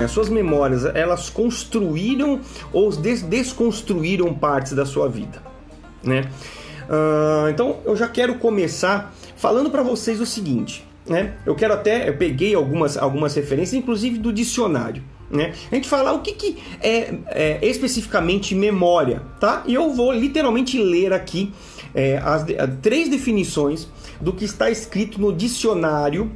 As suas memórias, elas construíram ou des desconstruíram partes da sua vida, né? Uh, então eu já quero começar falando para vocês o seguinte, né? Eu quero até, eu peguei algumas, algumas referências, inclusive do dicionário, né? A gente falar o que, que é, é especificamente memória, tá? E eu vou literalmente ler aqui é, as, as três definições do que está escrito no dicionário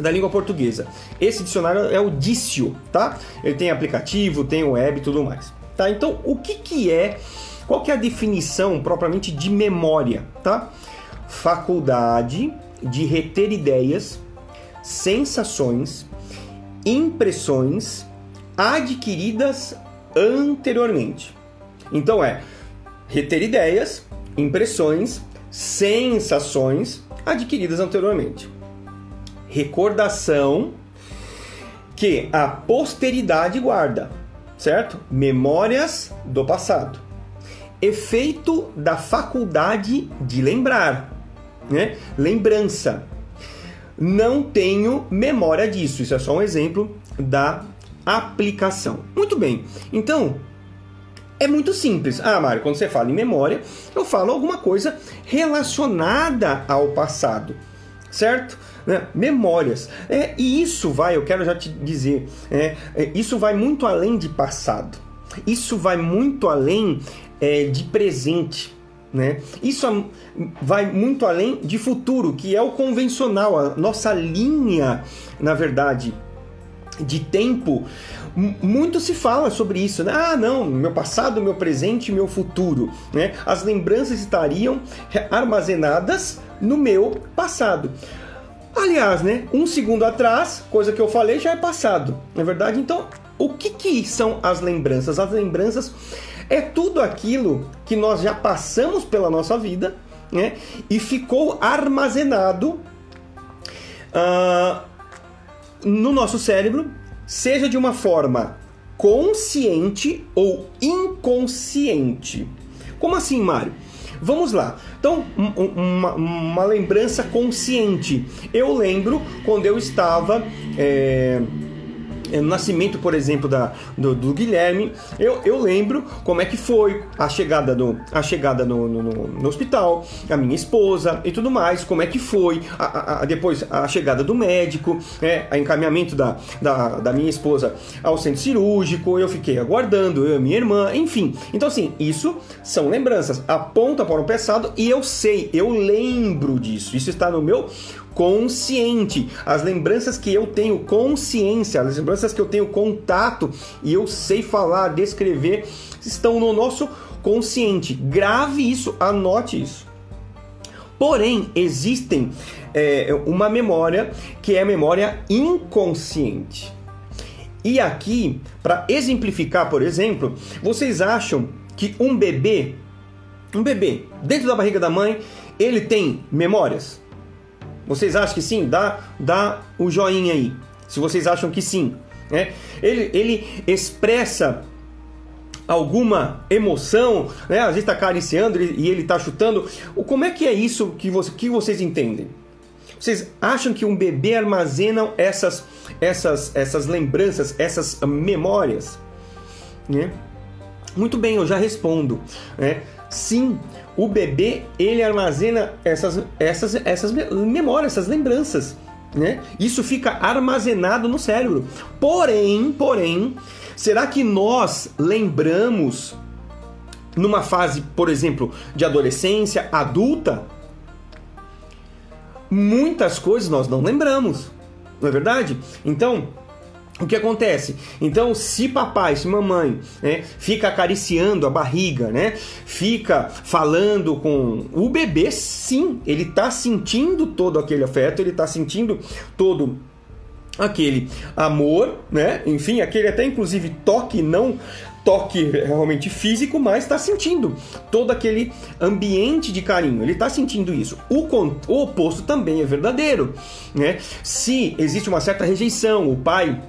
da língua portuguesa. Esse dicionário é o Dício, tá? Ele tem aplicativo, tem web e tudo mais. Tá? Então, o que, que é, qual que é a definição propriamente de memória, tá? Faculdade de reter ideias, sensações, impressões adquiridas anteriormente. Então é reter ideias, impressões, sensações adquiridas anteriormente recordação que a posteridade guarda, certo? Memórias do passado. Efeito da faculdade de lembrar, né? Lembrança. Não tenho memória disso. Isso é só um exemplo da aplicação. Muito bem. Então, é muito simples. Ah, Mário, quando você fala em memória, eu falo alguma coisa relacionada ao passado, certo? Né? memórias. É, e isso vai, eu quero já te dizer, é, é, isso vai muito além de passado. Isso vai muito além é, de presente. Né? Isso vai muito além de futuro, que é o convencional, a nossa linha, na verdade, de tempo. Muito se fala sobre isso, né? Ah, não, meu passado, meu presente, meu futuro, né? As lembranças estariam armazenadas no meu passado. Aliás, né? Um segundo atrás, coisa que eu falei já é passado, não é verdade? Então, o que, que são as lembranças? As lembranças é tudo aquilo que nós já passamos pela nossa vida, né? E ficou armazenado uh, no nosso cérebro, seja de uma forma consciente ou inconsciente. Como assim, Mário? Vamos lá. Então, uma, uma lembrança consciente. Eu lembro quando eu estava. É é, no nascimento, por exemplo, da, do, do, Guilherme, eu, eu lembro como é que foi a chegada, do, a chegada no, no, no hospital, a minha esposa e tudo mais, como é que foi, a, a, depois a chegada do médico, é, a encaminhamento da, da, da minha esposa ao centro cirúrgico, eu fiquei aguardando, eu e minha irmã, enfim. Então, assim, isso são lembranças, aponta para o passado e eu sei, eu lembro disso, isso está no meu consciente. As lembranças que eu tenho consciência, as lembranças que eu tenho contato e eu sei falar, descrever, estão no nosso consciente. Grave isso, anote isso. Porém, existem é, uma memória que é a memória inconsciente. E aqui, para exemplificar, por exemplo, vocês acham que um bebê, um bebê dentro da barriga da mãe, ele tem memórias? Vocês acham que sim? Dá, dá o joinha aí. Se vocês acham que sim. Né? Ele, ele expressa alguma emoção, né? às vezes está acariciando e ele está chutando. Como é que é isso que, você, que vocês entendem? Vocês acham que um bebê armazena essas, essas, essas lembranças, essas memórias? Né? Muito bem, eu já respondo. Né? Sim, o bebê ele armazena essas, essas, essas memórias, essas lembranças. Né? Isso fica armazenado no cérebro. Porém, porém, será que nós lembramos numa fase, por exemplo, de adolescência, adulta? Muitas coisas nós não lembramos, não é verdade? Então, o que acontece? Então, se papai, se mamãe né, fica acariciando a barriga, né, fica falando com o bebê, sim, ele está sentindo todo aquele afeto, ele está sentindo todo aquele amor, né? Enfim, aquele até inclusive toque, não toque realmente físico, mas está sentindo todo aquele ambiente de carinho. Ele está sentindo isso. O, o oposto também é verdadeiro, né? Se existe uma certa rejeição, o pai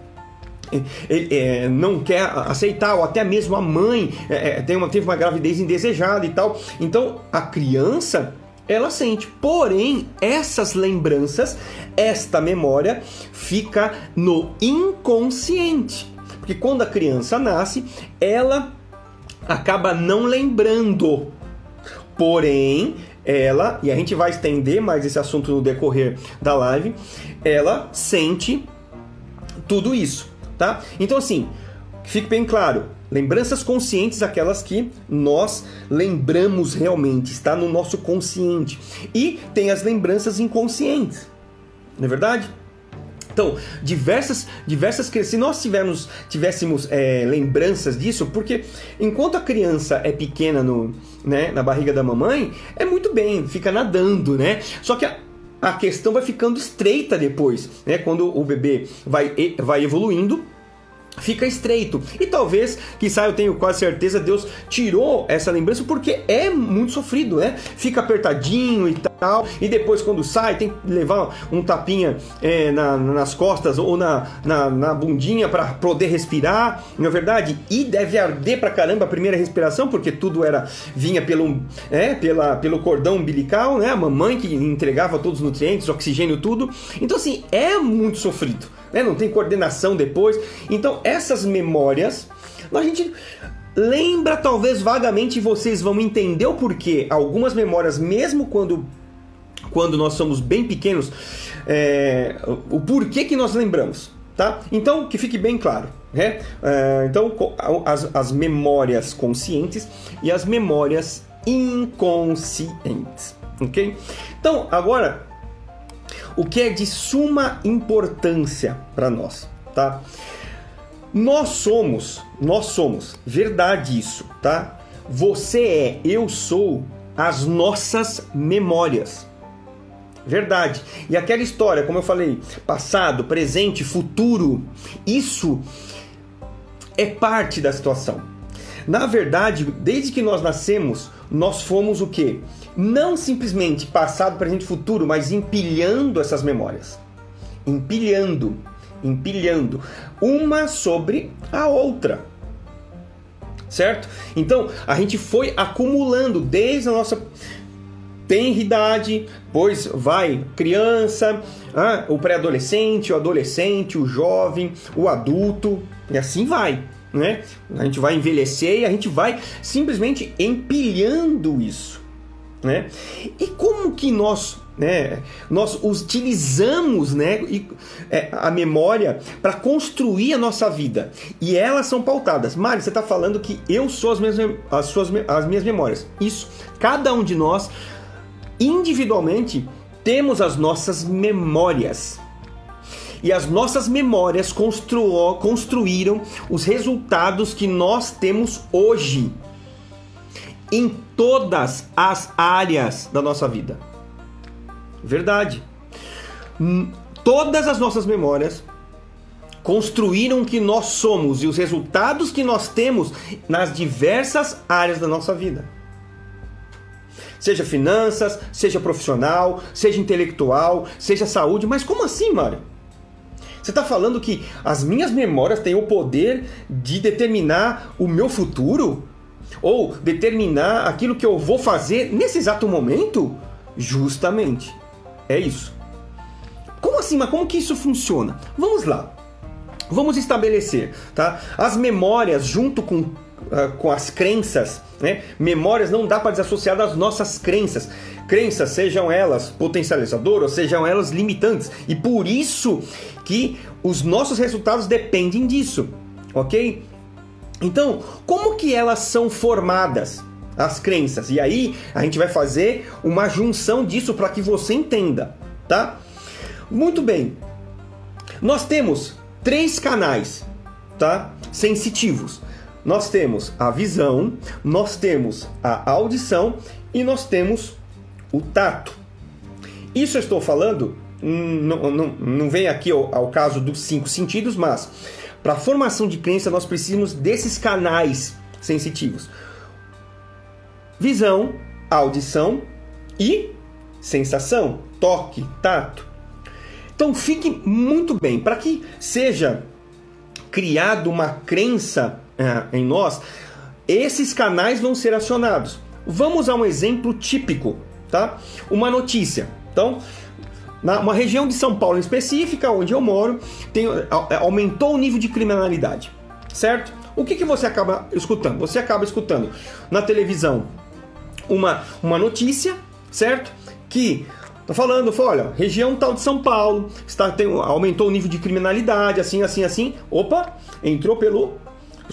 ele é, não quer aceitar, ou até mesmo a mãe é, é, tem uma, teve uma gravidez indesejada e tal. Então a criança ela sente. Porém, essas lembranças, esta memória fica no inconsciente. Porque quando a criança nasce, ela acaba não lembrando. Porém, ela, e a gente vai estender mais esse assunto no decorrer da live, ela sente tudo isso, tá? Então assim, fique bem claro, lembranças conscientes aquelas que nós lembramos realmente, está no nosso consciente. E tem as lembranças inconscientes. Não é verdade? Então, diversas, diversas se nós tivermos, tivéssemos é, lembranças disso, porque enquanto a criança é pequena no, né, na barriga da mamãe, é muito bem, fica nadando, né? Só que a, a questão vai ficando estreita depois, né? Quando o bebê vai, vai evoluindo, fica estreito. E talvez, quizá eu tenho quase certeza, Deus tirou essa lembrança porque é muito sofrido, né? Fica apertadinho e tal. E depois, quando sai, tem que levar um tapinha é, na, nas costas ou na, na, na bundinha para poder respirar, não é verdade? E deve arder pra caramba a primeira respiração, porque tudo era vinha pelo, é, pela, pelo cordão umbilical, né? A mamãe que entregava todos os nutrientes, oxigênio, tudo. Então, assim, é muito sofrido né? não tem coordenação depois. Então, essas memórias, a gente lembra talvez vagamente, vocês vão entender o porquê. Algumas memórias, mesmo quando, quando nós somos bem pequenos, é, o porquê que nós lembramos. Tá? Então, que fique bem claro. Né? É, então, as, as memórias conscientes e as memórias inconscientes. Ok? Então, agora o que é de suma importância para nós, tá? Nós somos, nós somos, verdade isso, tá? Você é, eu sou as nossas memórias. Verdade. E aquela história, como eu falei, passado, presente, futuro, isso é parte da situação. Na verdade, desde que nós nascemos, nós fomos o quê? Não simplesmente passado, presente e futuro, mas empilhando essas memórias. Empilhando, empilhando uma sobre a outra. Certo? Então, a gente foi acumulando desde a nossa tenridade, pois vai criança, ah, o pré-adolescente, o adolescente, o jovem, o adulto, e assim vai. Né? A gente vai envelhecer e a gente vai simplesmente empilhando isso. Né? E como que nós, né, nós utilizamos né, é, a memória para construir a nossa vida? E elas são pautadas. Mário, você está falando que eu sou as minhas, as, suas, as minhas memórias. Isso. Cada um de nós, individualmente, temos as nossas memórias. E as nossas memórias constru construíram os resultados que nós temos hoje em todas as áreas da nossa vida. Verdade. Hum, todas as nossas memórias construíram o que nós somos e os resultados que nós temos nas diversas áreas da nossa vida. Seja finanças, seja profissional, seja intelectual, seja saúde, mas como assim, Mário? Você está falando que as minhas memórias têm o poder de determinar o meu futuro? Ou determinar aquilo que eu vou fazer nesse exato momento? Justamente. É isso. Como assim? Mas como que isso funciona? Vamos lá. Vamos estabelecer, tá? As memórias junto com, uh, com as crenças, né? Memórias não dá para desassociar das nossas crenças. Crenças, sejam elas potencializadoras, sejam elas limitantes. E por isso que os nossos resultados dependem disso, ok? Então, como que elas são formadas? As crenças. E aí a gente vai fazer uma junção disso para que você entenda, tá? Muito bem. Nós temos três canais, tá? Sensitivos. Nós temos a visão, nós temos a audição e nós temos o tato. Isso eu estou falando, hum, não, não, não vem aqui ao, ao caso dos cinco sentidos, mas para formação de crença, nós precisamos desses canais sensitivos: visão, audição e sensação, toque, tato. Então fique muito bem, para que seja criada uma crença uh, em nós, esses canais vão ser acionados. Vamos a um exemplo típico, tá? Uma notícia. Então, na uma região de São Paulo em específica, onde eu moro, tem, aumentou o nível de criminalidade, certo? O que, que você acaba escutando? Você acaba escutando na televisão uma, uma notícia, certo? Que tá falando, olha, região tal de São Paulo está, tem, aumentou o nível de criminalidade, assim, assim, assim. Opa, entrou pelos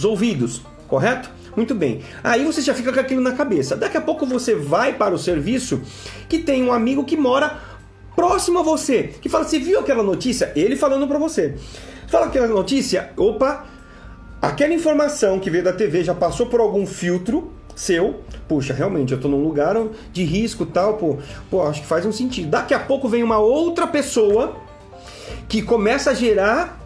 ouvidos, correto? Muito bem. Aí você já fica com aquilo na cabeça. Daqui a pouco você vai para o serviço que tem um amigo que mora próximo a você, que fala: "Você viu aquela notícia?" Ele falando para você. Fala aquela notícia, opa, aquela informação que veio da TV já passou por algum filtro seu, puxa, realmente eu tô num lugar de risco tal, pô, pô, acho que faz um sentido. Daqui a pouco vem uma outra pessoa que começa a gerar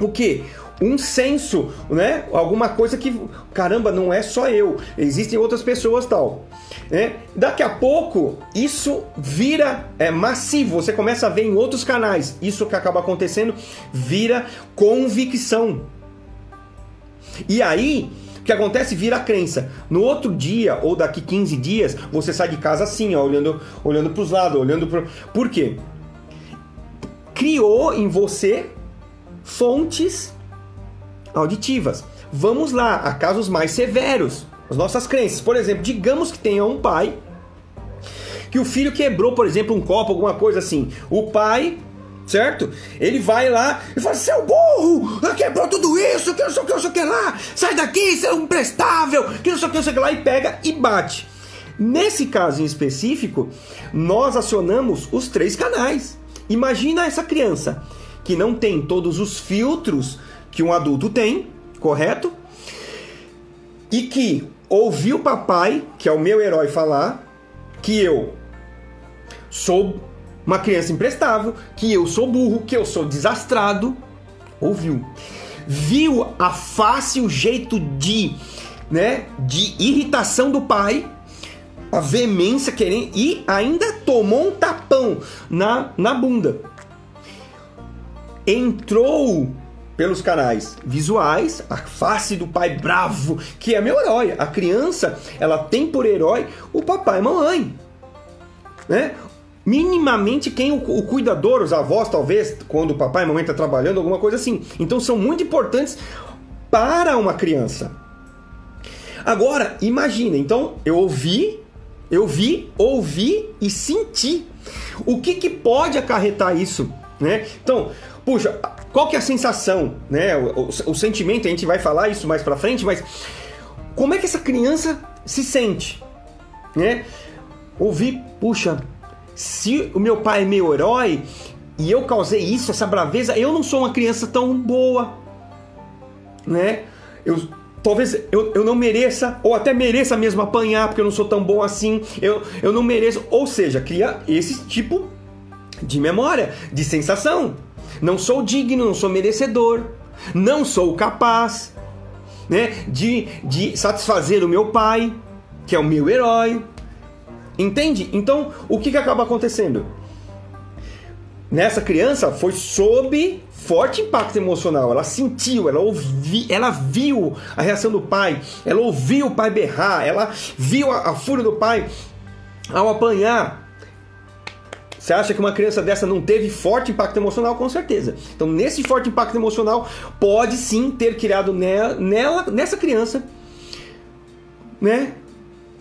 o que? um senso, né? Alguma coisa que, caramba, não é só eu, existem outras pessoas tal. Né? Daqui a pouco isso vira é, massivo, você começa a ver em outros canais. Isso que acaba acontecendo vira convicção. E aí, o que acontece vira crença. No outro dia ou daqui 15 dias, você sai de casa assim, ó, olhando olhando para os lados, olhando para Por quê? Criou em você fontes auditivas. Vamos lá, a casos mais severos, as nossas crenças. Por exemplo, digamos que tenha um pai que o filho quebrou, por exemplo, um copo, alguma coisa assim. O pai certo? Ele vai lá e fala: Seu burro, quebrou tudo isso, que não sei o que, não sei o que lá, sai daqui, seu imprestável, que não sei o que, não sei o que lá, e pega e bate. Nesse caso em específico, nós acionamos os três canais. Imagina essa criança que não tem todos os filtros que um adulto tem, correto? E que ouviu o papai, que é o meu herói, falar que eu sou uma criança imprestável, que eu sou burro, que eu sou desastrado. Ouviu. Viu a face, o jeito de, né, de irritação do pai, a veemência querendo e ainda tomou um tapão na, na bunda. Entrou pelos canais visuais, a face do pai bravo, que é meu herói. A criança, ela tem por herói o papai e mamãe. Né? Minimamente quem o, o cuidador, os avós talvez, quando o papai e mamãe estão tá trabalhando, alguma coisa assim. Então são muito importantes para uma criança. Agora, imagina, então eu ouvi, eu vi, ouvi e senti. O que, que pode acarretar isso? Né? Então, puxa, qual que é a sensação, né? O, o, o sentimento, a gente vai falar isso mais para frente, mas como é que essa criança se sente, né? Ouvir, puxa, se o meu pai é meu herói e eu causei isso, essa braveza, eu não sou uma criança tão boa, né? Eu talvez eu, eu não mereça, ou até mereça mesmo apanhar, porque eu não sou tão bom assim, eu, eu não mereço. Ou seja, cria esse tipo de memória, de sensação. Não sou digno, não sou merecedor, não sou capaz né, de, de satisfazer o meu pai, que é o meu herói. Entende? Então, o que, que acaba acontecendo? Nessa criança foi sob forte impacto emocional. Ela sentiu, ela ouvi, ela viu a reação do pai, ela ouviu o pai berrar, ela viu a, a fúria do pai ao apanhar. Você acha que uma criança dessa não teve forte impacto emocional? Com certeza. Então, nesse forte impacto emocional, pode sim ter criado nela, nela nessa criança, né,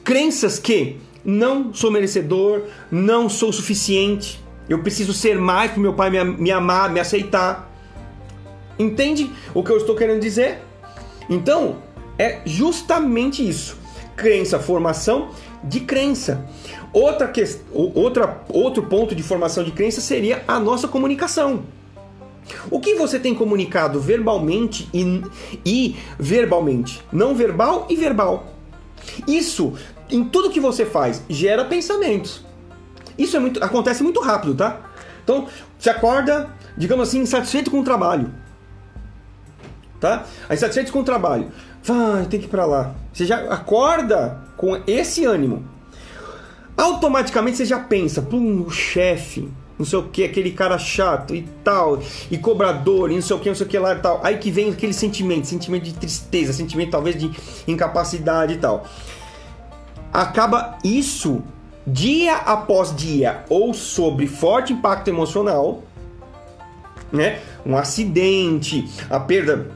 crenças que não sou merecedor, não sou suficiente, eu preciso ser mais para meu pai me, me amar, me aceitar. Entende o que eu estou querendo dizer? Então, é justamente isso. Crença, formação de crença. Outra que... Outra... Outro ponto de formação de crença seria a nossa comunicação. O que você tem comunicado verbalmente e, e verbalmente? Não verbal e verbal. Isso, em tudo que você faz, gera pensamentos. Isso é muito, acontece muito rápido, tá? Então, você acorda, digamos assim, insatisfeito com o trabalho. Tá? Aí, insatisfeito com o trabalho. Vai, tem que ir pra lá. Você já acorda com esse ânimo automaticamente você já pensa, pum, o chefe, não sei o que, aquele cara chato e tal, e cobrador, e não sei o que, não sei o que lá e tal. Aí que vem aquele sentimento, sentimento de tristeza, sentimento talvez de incapacidade e tal. Acaba isso dia após dia ou sobre forte impacto emocional, né? Um acidente, a perda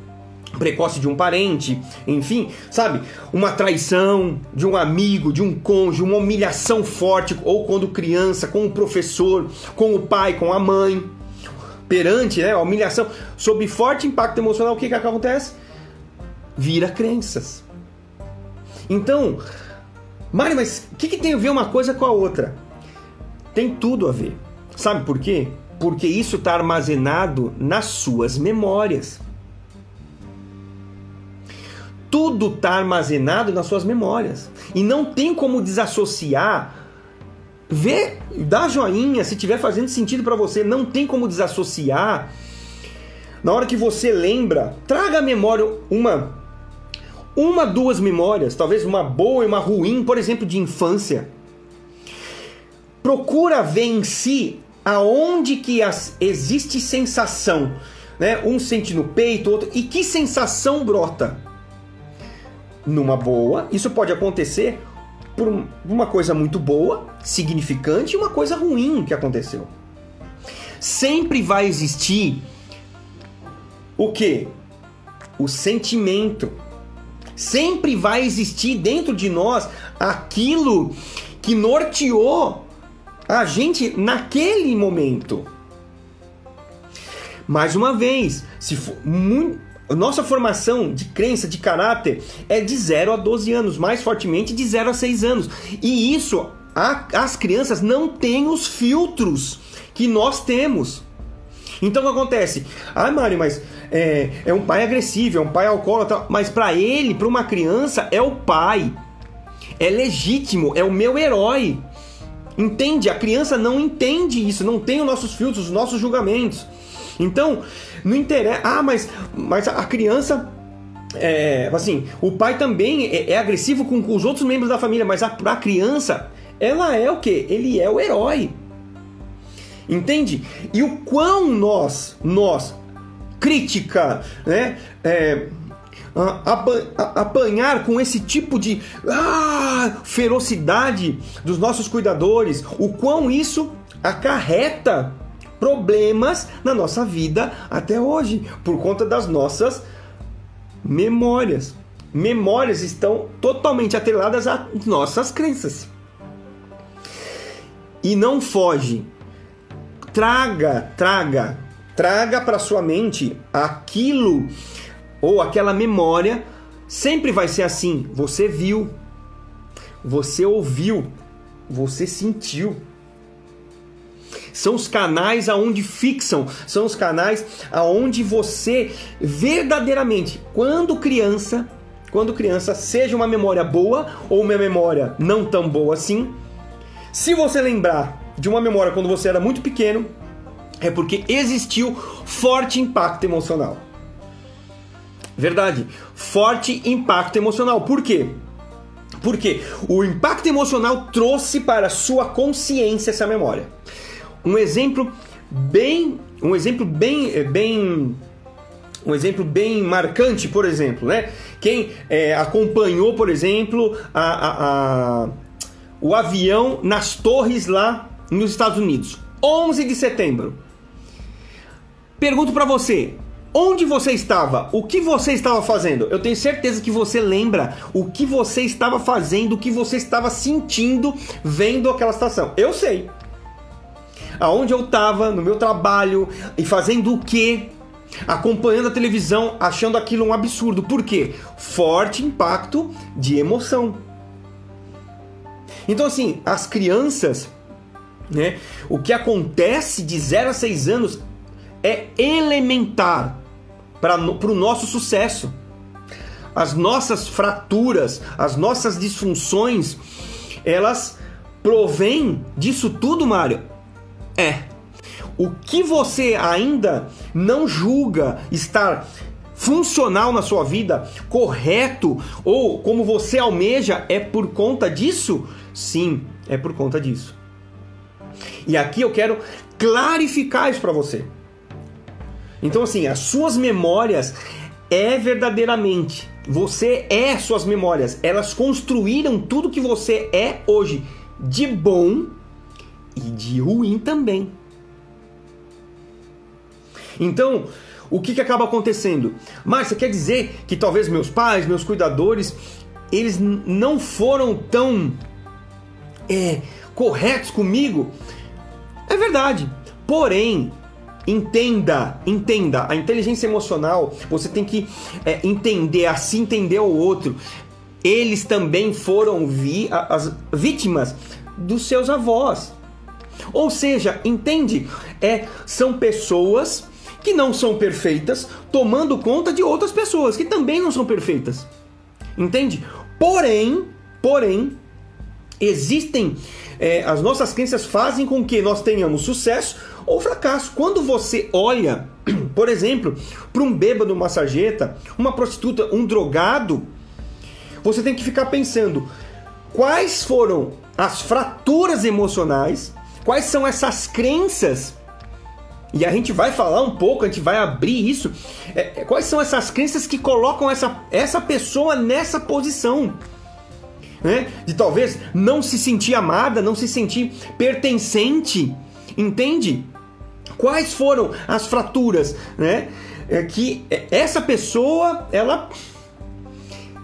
precoce de um parente, enfim, sabe? Uma traição de um amigo, de um cônjuge, uma humilhação forte, ou quando criança, com o professor, com o pai, com a mãe, perante né, a humilhação, sob forte impacto emocional, o que, que acontece? Vira crenças. Então, Mário, mas o que, que tem a ver uma coisa com a outra? Tem tudo a ver. Sabe por quê? Porque isso está armazenado nas suas memórias. Tudo está armazenado nas suas memórias. E não tem como desassociar. Vê, dá joinha se estiver fazendo sentido para você. Não tem como desassociar. Na hora que você lembra, traga à memória uma uma, duas memórias, talvez uma boa e uma ruim, por exemplo, de infância. Procura ver em si aonde que as, existe sensação, né? Um sente no peito, outro, e que sensação brota? Numa boa, isso pode acontecer por uma coisa muito boa, significante, e uma coisa ruim que aconteceu. Sempre vai existir o que? O sentimento Sempre vai existir dentro de nós aquilo que norteou a gente naquele momento. Mais uma vez, se for muito, nossa formação de crença, de caráter é de 0 a 12 anos, mais fortemente de 0 a 6 anos. E isso, a, as crianças não têm os filtros que nós temos. Então o que acontece? Ah, Mário, mas é, é um pai agressivo, é um pai alcoólatra, mas para ele, para uma criança, é o pai. É legítimo, é o meu herói. Entende? A criança não entende isso, não tem os nossos filtros, os nossos julgamentos. Então, não interessa. Ah, mas, mas a criança. É, assim, o pai também é, é agressivo com, com, os outros membros da família, mas a, a criança, ela é o que? Ele é o herói. Entende? E o quão nós, nós, crítica, né? É, apanhar com esse tipo de ah, ferocidade dos nossos cuidadores, o quão isso acarreta problemas na nossa vida até hoje, por conta das nossas memórias. Memórias estão totalmente atreladas às nossas crenças. E não foge traga, traga, traga para sua mente aquilo ou aquela memória. Sempre vai ser assim. Você viu, você ouviu, você sentiu. São os canais aonde fixam, são os canais aonde você verdadeiramente, quando criança, quando criança, seja uma memória boa ou uma memória não tão boa assim, se você lembrar de uma memória quando você era muito pequeno, é porque existiu forte impacto emocional. Verdade, forte impacto emocional. Por quê? Porque o impacto emocional trouxe para a sua consciência essa memória. Um exemplo bem, um exemplo bem, eh, bem, um exemplo bem marcante, por exemplo, né? Quem é, acompanhou, por exemplo, a, a, a, o avião nas torres lá nos Estados Unidos. 11 de setembro. Pergunto para você, onde você estava? O que você estava fazendo? Eu tenho certeza que você lembra o que você estava fazendo, o que você estava sentindo vendo aquela estação. Eu sei. Aonde eu estava, no meu trabalho e fazendo o quê? Acompanhando a televisão, achando aquilo um absurdo. Por quê? Forte impacto de emoção. Então, assim, as crianças né? O que acontece de 0 a 6 anos é elementar para o nosso sucesso. As nossas fraturas, as nossas disfunções, elas provêm disso tudo, Mário? É. O que você ainda não julga estar funcional na sua vida, correto, ou como você almeja, é por conta disso? Sim, é por conta disso. E aqui eu quero clarificar isso para você. Então, assim, as suas memórias é verdadeiramente. Você é suas memórias. Elas construíram tudo que você é hoje. de bom e de ruim também. Então, o que, que acaba acontecendo? Márcia, quer dizer que talvez meus pais, meus cuidadores, eles não foram tão é, corretos comigo? É verdade. Porém, entenda, entenda, a inteligência emocional, você tem que é, entender, assim entender o outro. Eles também foram vi, as vítimas dos seus avós. Ou seja, entende? É, são pessoas que não são perfeitas, tomando conta de outras pessoas que também não são perfeitas. Entende? Porém, porém, existem é, as nossas crenças fazem com que nós tenhamos sucesso ou fracasso. Quando você olha, por exemplo, para um bêbado, uma sarjeta, uma prostituta, um drogado, você tem que ficar pensando quais foram as fraturas emocionais, quais são essas crenças e a gente vai falar um pouco, a gente vai abrir isso. É, é, quais são essas crenças que colocam essa, essa pessoa nessa posição? Né? De talvez não se sentir amada, não se sentir pertencente. Entende? Quais foram as fraturas, né? É que essa pessoa ela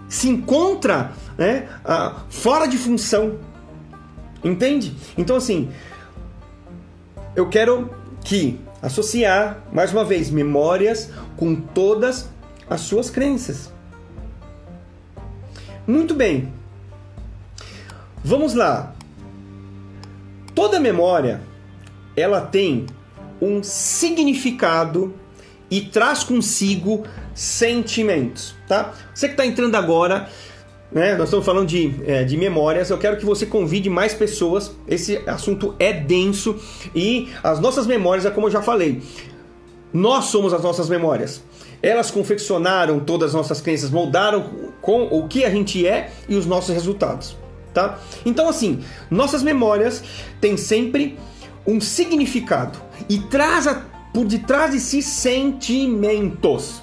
se encontra né, fora de função. Entende? Então assim, eu quero que associar, mais uma vez, memórias com todas as suas crenças. Muito bem. Vamos lá. Toda memória ela tem um significado e traz consigo sentimentos, tá? Você que está entrando agora, né? Nós estamos falando de, é, de memórias. Eu quero que você convide mais pessoas. Esse assunto é denso e as nossas memórias, é como eu já falei, nós somos as nossas memórias. Elas confeccionaram todas as nossas crenças, moldaram com o que a gente é e os nossos resultados, tá? Então assim, nossas memórias têm sempre um significado e traz a, por detrás de si sentimentos,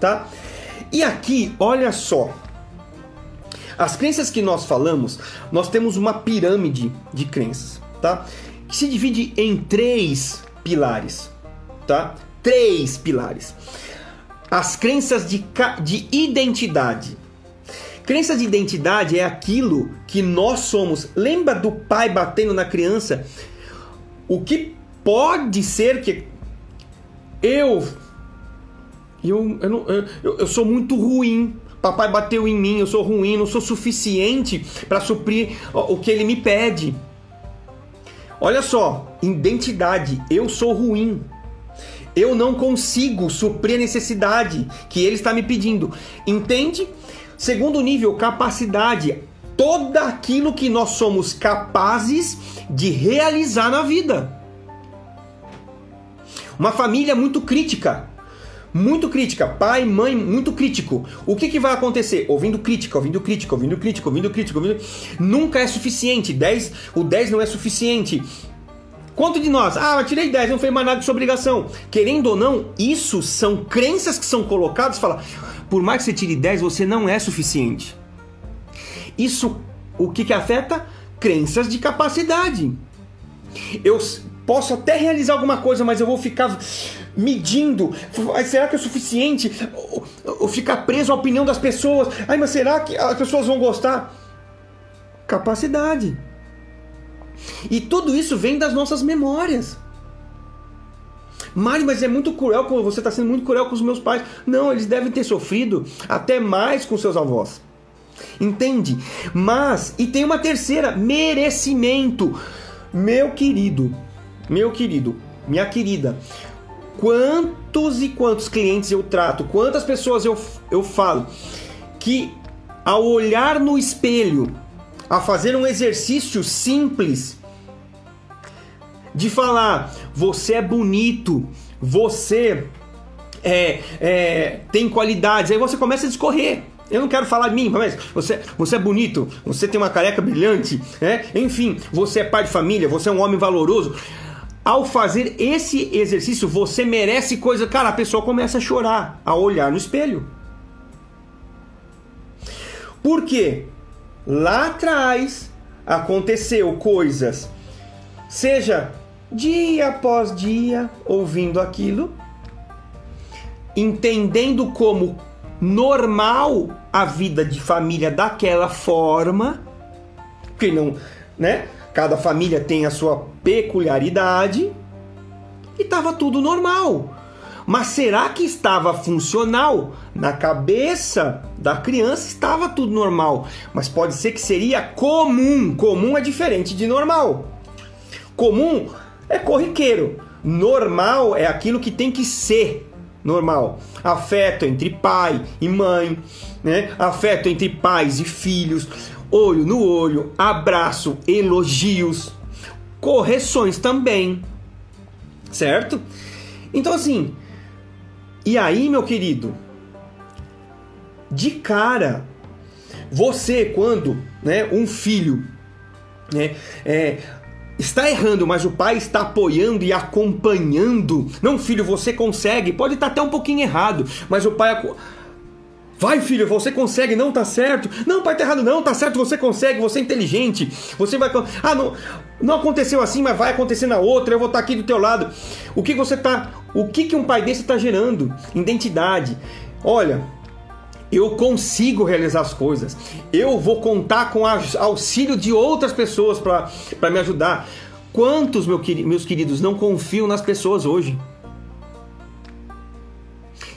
tá? E aqui, olha só, as crenças que nós falamos, nós temos uma pirâmide de crenças, tá? Que se divide em três pilares, tá? Três pilares. As crenças de, de identidade. Crenças de identidade é aquilo que nós somos. Lembra do pai batendo na criança? O que pode ser que eu eu, eu, não, eu, eu sou muito ruim Papai bateu em mim, eu sou ruim, não sou suficiente para suprir o que ele me pede. Olha só, identidade, eu sou ruim. Eu não consigo suprir a necessidade que ele está me pedindo. Entende? Segundo nível, capacidade. Todo aquilo que nós somos capazes de realizar na vida. Uma família muito crítica muito crítica, pai, mãe, muito crítico. O que, que vai acontecer? Ouvindo crítica, ouvindo crítica, ouvindo crítica, ouvindo crítica, ouvindo... Nunca é suficiente. 10, o 10 não é suficiente. Quanto de nós? Ah, eu tirei 10, não fez mais nada de sua obrigação. Querendo ou não, isso são crenças que são colocadas, fala, por mais que você tire 10, você não é suficiente. Isso, o que que afeta? Crenças de capacidade. Eu posso até realizar alguma coisa, mas eu vou ficar medindo. Será que é suficiente? Ou ficar preso à opinião das pessoas? Ai, mas será que as pessoas vão gostar? Capacidade. E tudo isso vem das nossas memórias. Mari, mas é muito cruel, você está sendo muito cruel com os meus pais. Não, eles devem ter sofrido até mais com seus avós. Entende? Mas, e tem uma terceira: merecimento. Meu querido, meu querido, minha querida, quantos e quantos clientes eu trato, quantas pessoas eu, eu falo que ao olhar no espelho, a fazer um exercício simples de falar: você é bonito, você é, é, tem qualidades, aí você começa a discorrer. Eu não quero falar de mim, mas você, você é bonito, você tem uma careca brilhante, né? enfim, você é pai de família, você é um homem valoroso ao fazer esse exercício, você merece coisa. Cara, a pessoa começa a chorar a olhar no espelho. Por quê? Lá atrás, aconteceu coisas, seja dia após dia ouvindo aquilo, entendendo como normal a vida de família daquela forma, que não, né? Cada família tem a sua peculiaridade e estava tudo normal. Mas será que estava funcional? Na cabeça da criança estava tudo normal, mas pode ser que seria comum. Comum é diferente de normal. Comum é corriqueiro. Normal é aquilo que tem que ser normal. Afeto entre pai e mãe, né? Afeto entre pais e filhos, olho no olho, abraço, elogios, correções também. Certo? Então assim, e aí, meu querido, de cara, você quando, né, um filho, né, é, está errando, mas o pai está apoiando e acompanhando. Não, filho, você consegue. Pode estar até um pouquinho errado, mas o pai Vai, filho, você consegue, não tá certo. Não, pai, tá errado, não, tá certo, você consegue, você é inteligente. Você vai. Ah, não, não aconteceu assim, mas vai acontecer na outra, eu vou estar aqui do teu lado. O que você tá. O que, que um pai desse está gerando? Identidade. Olha, eu consigo realizar as coisas. Eu vou contar com auxílio de outras pessoas para me ajudar. Quantos, meu, meus queridos, não confiam nas pessoas hoje?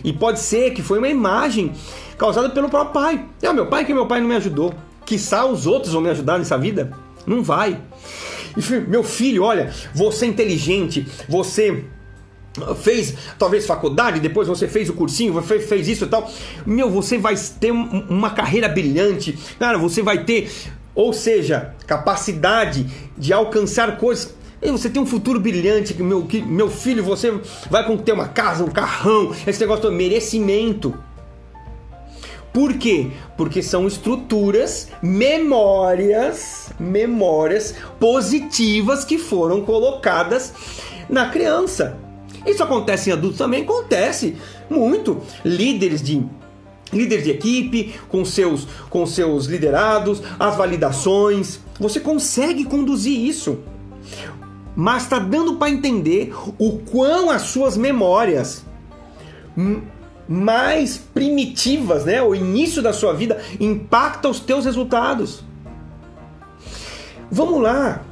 E pode ser que foi uma imagem causada pelo próprio pai. É meu pai que meu pai não me ajudou. Quiçá os outros vão me ajudar nessa vida? Não vai. E, meu filho, olha, você é inteligente, você fez talvez faculdade, depois você fez o cursinho, você fez isso e tal. Meu, você vai ter uma carreira brilhante, cara, você vai ter, ou seja, capacidade de alcançar coisas. E você tem um futuro brilhante, que meu, que, meu filho, você vai ter uma casa, um carrão, esse negócio de merecimento. Por quê? Porque são estruturas, memórias, memórias positivas que foram colocadas na criança. Isso acontece em adultos também? Acontece muito. Líderes de líder de equipe, com seus, com seus liderados, as validações. Você consegue conduzir isso. Mas está dando para entender o quão as suas memórias mais primitivas, né, o início da sua vida impacta os teus resultados. Vamos lá.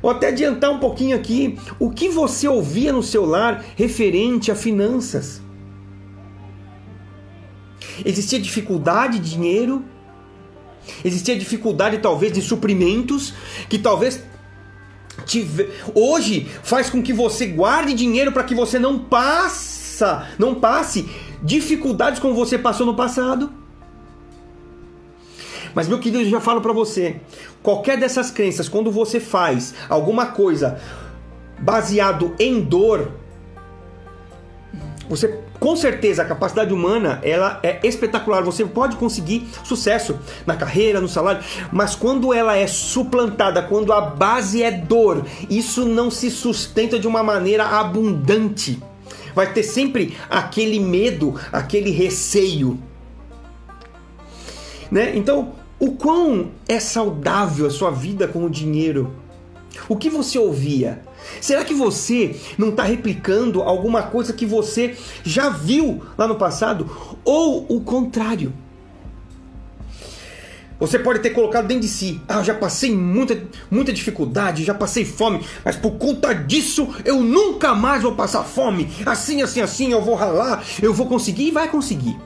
Vou até adiantar um pouquinho aqui. O que você ouvia no seu lar referente a finanças? Existia dificuldade de dinheiro? Existia dificuldade talvez de suprimentos que talvez hoje faz com que você guarde dinheiro para que você não passa, não passe dificuldades como você passou no passado. Mas meu querido, eu já falo para você, qualquer dessas crenças, quando você faz alguma coisa baseado em dor, você com certeza a capacidade humana ela é espetacular. Você pode conseguir sucesso na carreira, no salário, mas quando ela é suplantada, quando a base é dor, isso não se sustenta de uma maneira abundante. Vai ter sempre aquele medo, aquele receio. Né? Então, o quão é saudável a sua vida com o dinheiro? O que você ouvia? Será que você não está replicando alguma coisa que você já viu lá no passado? Ou o contrário? Você pode ter colocado dentro de si, ah, já passei muita, muita dificuldade, já passei fome, mas por conta disso eu nunca mais vou passar fome. Assim, assim, assim, eu vou ralar, eu vou conseguir e vai conseguir.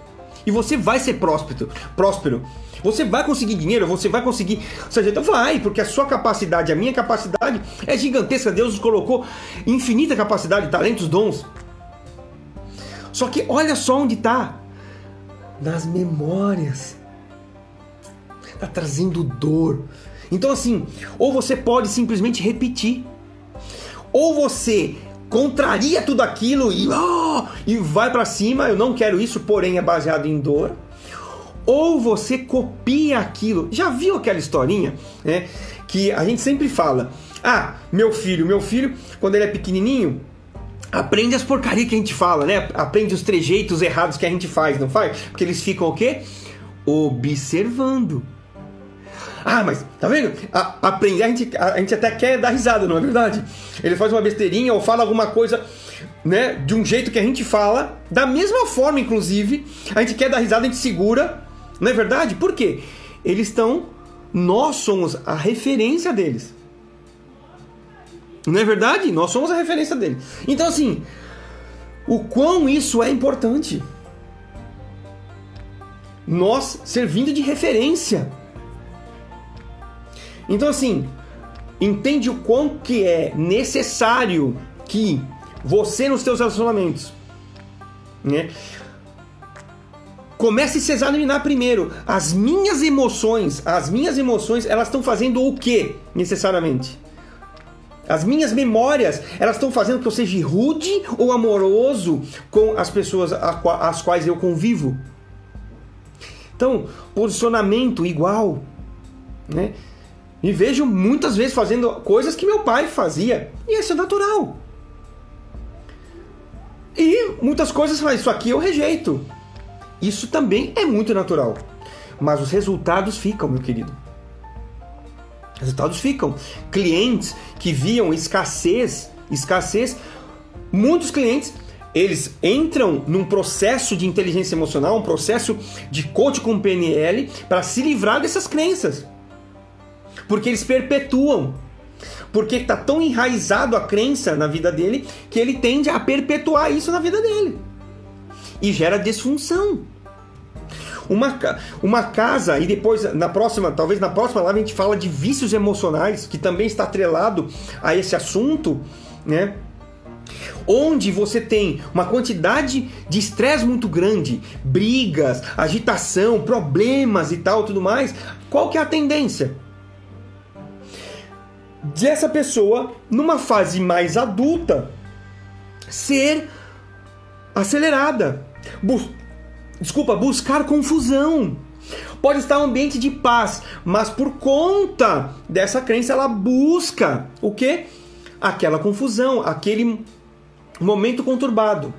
E você vai ser próspero, próspero. Você vai conseguir dinheiro, você vai conseguir. Ou seja, então vai, porque a sua capacidade, a minha capacidade é gigantesca. Deus nos colocou infinita capacidade, talentos, dons. Só que olha só onde está. Nas memórias. Está trazendo dor. Então, assim, ou você pode simplesmente repetir, ou você contraria tudo aquilo e, oh, e vai para cima. Eu não quero isso, porém é baseado em dor. Ou você copia aquilo. Já viu aquela historinha, né? Que a gente sempre fala: "Ah, meu filho, meu filho, quando ele é pequenininho, aprende as porcarias que a gente fala, né? Aprende os trejeitos errados que a gente faz, não faz? Porque eles ficam o quê? Observando. Ah, mas tá vendo? A, aprender, a gente, a, a gente até quer dar risada, não é verdade? Ele faz uma besteirinha ou fala alguma coisa né, de um jeito que a gente fala, da mesma forma, inclusive, a gente quer dar risada, a gente segura, não é verdade? Por quê? Eles estão, nós somos a referência deles. Não é verdade? Nós somos a referência deles. Então, assim, o quão isso é importante. Nós servindo de referência. Então, assim, entende o quão que é necessário que você nos seus relacionamentos, né? Comece a se examinar primeiro. As minhas emoções, as minhas emoções, elas estão fazendo o que necessariamente? As minhas memórias, elas estão fazendo que eu seja rude ou amoroso com as pessoas às quais eu convivo? Então, posicionamento igual, né? Me vejo muitas vezes fazendo coisas que meu pai fazia, e isso é natural. E muitas coisas falam, isso aqui eu rejeito. Isso também é muito natural. Mas os resultados ficam, meu querido. Os resultados ficam. Clientes que viam escassez, escassez, muitos clientes eles entram num processo de inteligência emocional, um processo de coach com PNL para se livrar dessas crenças. Porque eles perpetuam porque está tão enraizado a crença na vida dele que ele tende a perpetuar isso na vida dele. E gera disfunção. Uma, uma casa, e depois na próxima, talvez na próxima live a gente fala de vícios emocionais, que também está atrelado a esse assunto, né? onde você tem uma quantidade de estresse muito grande, brigas, agitação, problemas e tal, tudo mais, qual que é a tendência? Dessa pessoa, numa fase mais adulta, ser acelerada. Bu Desculpa, buscar confusão. Pode estar um ambiente de paz, mas por conta dessa crença ela busca o que? Aquela confusão, aquele momento conturbado.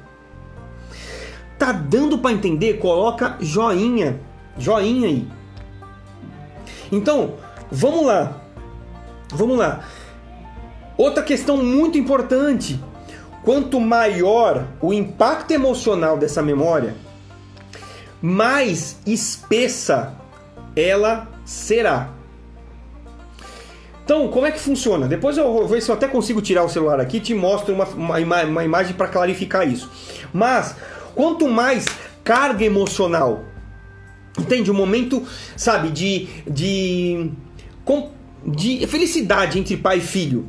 Tá dando para entender? Coloca joinha, joinha aí. Então, vamos lá. Vamos lá. Outra questão muito importante: quanto maior o impacto emocional dessa memória, mais espessa ela será. Então, como é que funciona? Depois eu vou ver se eu até consigo tirar o celular aqui e te mostro uma, uma, uma imagem para clarificar isso. Mas, quanto mais carga emocional, entende? Um momento, sabe, de, de de felicidade entre pai e filho,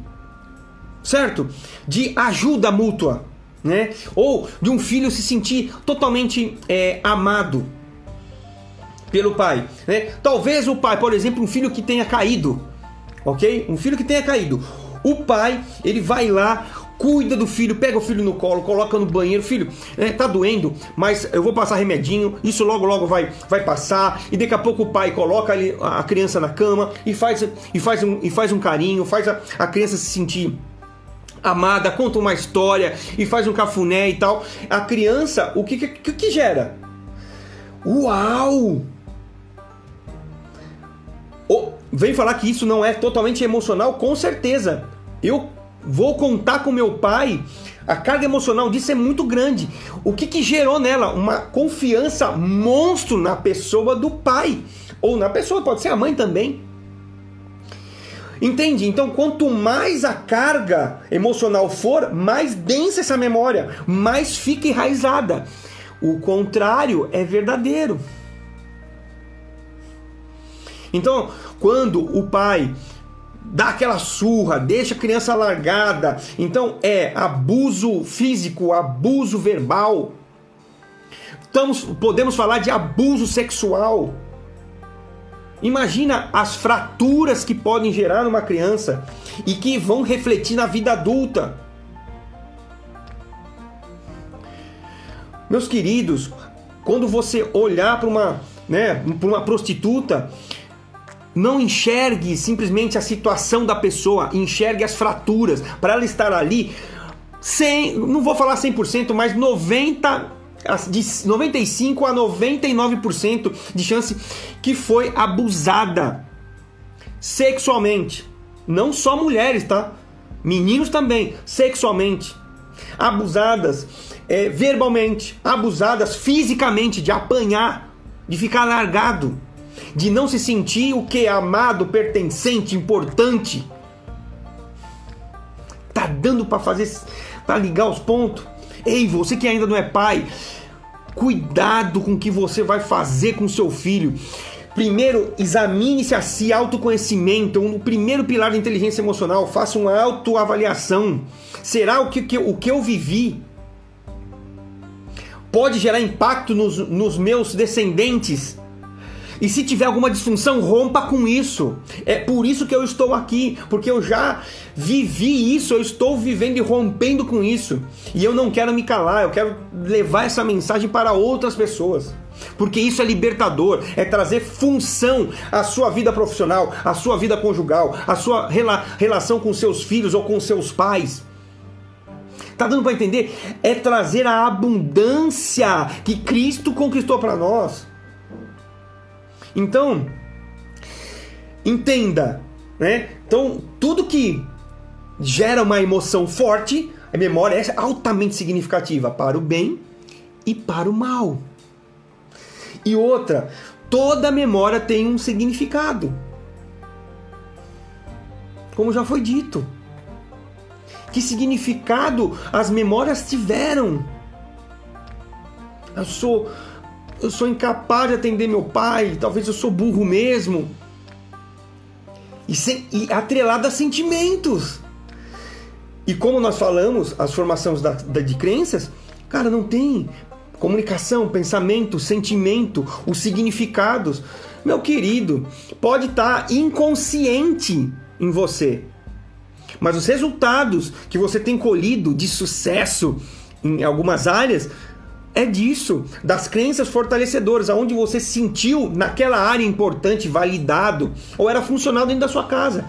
certo? De ajuda mútua, né? Ou de um filho se sentir totalmente é, amado pelo pai, né? Talvez o pai, por exemplo, um filho que tenha caído, ok? Um filho que tenha caído. O pai, ele vai lá, cuida do filho, pega o filho no colo, coloca no banheiro, filho, é, tá doendo, mas eu vou passar remedinho, isso logo logo vai, vai passar, e daqui a pouco o pai coloca ali a criança na cama e faz, e faz, um, e faz um carinho, faz a, a criança se sentir amada, conta uma história e faz um cafuné e tal. A criança, o que, que, que gera? Uau! Oh, vem falar que isso não é totalmente emocional? Com certeza. Eu vou contar com meu pai, a carga emocional disso é muito grande. O que, que gerou nela? Uma confiança monstro na pessoa do pai. Ou na pessoa, pode ser a mãe também. Entende? Então, quanto mais a carga emocional for, mais densa essa memória, mais fica enraizada. O contrário é verdadeiro. Então, quando o pai dá aquela surra, deixa a criança largada. Então é abuso físico, abuso verbal. Estamos, podemos falar de abuso sexual. Imagina as fraturas que podem gerar numa criança e que vão refletir na vida adulta. Meus queridos, quando você olhar para uma, né, para uma prostituta, não enxergue simplesmente a situação da pessoa, enxergue as fraturas. Para ela estar ali, 100, não vou falar 100%, mas 90 de 95 a 99% de chance que foi abusada. sexualmente. Não só mulheres, tá? Meninos também, sexualmente. Abusadas é, verbalmente, abusadas fisicamente, de apanhar, de ficar largado, de não se sentir o que? Amado, pertencente, importante. Tá dando para fazer, para ligar os pontos? Ei, você que ainda não é pai, cuidado com o que você vai fazer com seu filho. Primeiro, examine-se a si, autoconhecimento, o primeiro pilar da inteligência emocional. Faça uma autoavaliação. Será o que, que, o que eu vivi pode gerar impacto nos, nos meus descendentes? E se tiver alguma disfunção, rompa com isso. É por isso que eu estou aqui, porque eu já vivi isso, eu estou vivendo e rompendo com isso. E eu não quero me calar, eu quero levar essa mensagem para outras pessoas. Porque isso é libertador, é trazer função à sua vida profissional, à sua vida conjugal, à sua rela relação com seus filhos ou com seus pais. Tá dando para entender? É trazer a abundância que Cristo conquistou para nós. Então, entenda, né? Então, tudo que gera uma emoção forte, a memória é altamente significativa para o bem e para o mal. E outra, toda memória tem um significado. Como já foi dito. Que significado as memórias tiveram? Eu sou eu sou incapaz de atender meu pai, talvez eu sou burro mesmo. E, sem, e atrelado a sentimentos. E como nós falamos, as formações da, da, de crenças, cara, não tem comunicação, pensamento, sentimento, os significados. Meu querido, pode estar inconsciente em você. Mas os resultados que você tem colhido de sucesso em algumas áreas é disso, das crenças fortalecedoras, aonde você sentiu naquela área importante, validado, ou era funcional dentro da sua casa.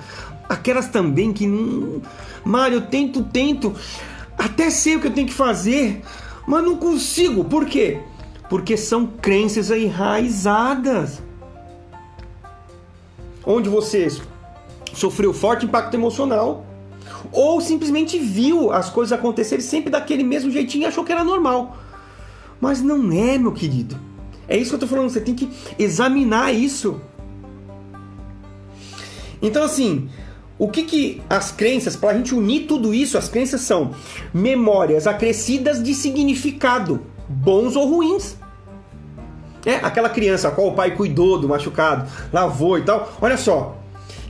Aquelas também que, hum, Mário, eu tento, tento, até sei o que eu tenho que fazer, mas não consigo. Por quê? Porque são crenças enraizadas. Onde você sofreu forte impacto emocional, ou simplesmente viu as coisas acontecerem sempre daquele mesmo jeitinho e achou que era normal. Mas não é, meu querido. É isso que eu estou falando, você tem que examinar isso. Então, assim, o que, que as crenças, para a gente unir tudo isso, as crenças são memórias acrescidas de significado, bons ou ruins. É aquela criança a qual o pai cuidou do machucado, lavou e tal. Olha só,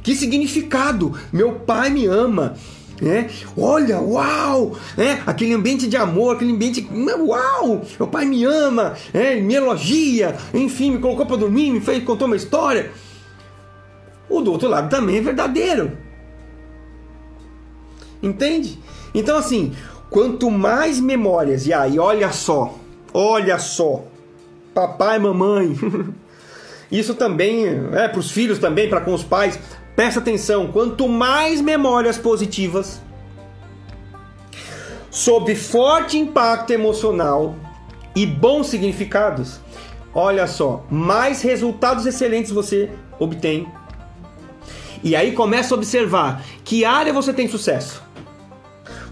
que significado! Meu pai me ama, né? Olha, uau! Né? Aquele ambiente de amor, aquele ambiente. Uau! Meu pai me ama, né? me elogia, enfim, me colocou para dormir, me fez, contou uma história. O do outro lado também é verdadeiro. Entende? Então, assim, quanto mais memórias, e aí, olha só, olha só, papai, mamãe, isso também é para os filhos também, para com os pais. Presta atenção, quanto mais memórias positivas, sob forte impacto emocional e bons significados, olha só, mais resultados excelentes você obtém. E aí começa a observar que área você tem sucesso.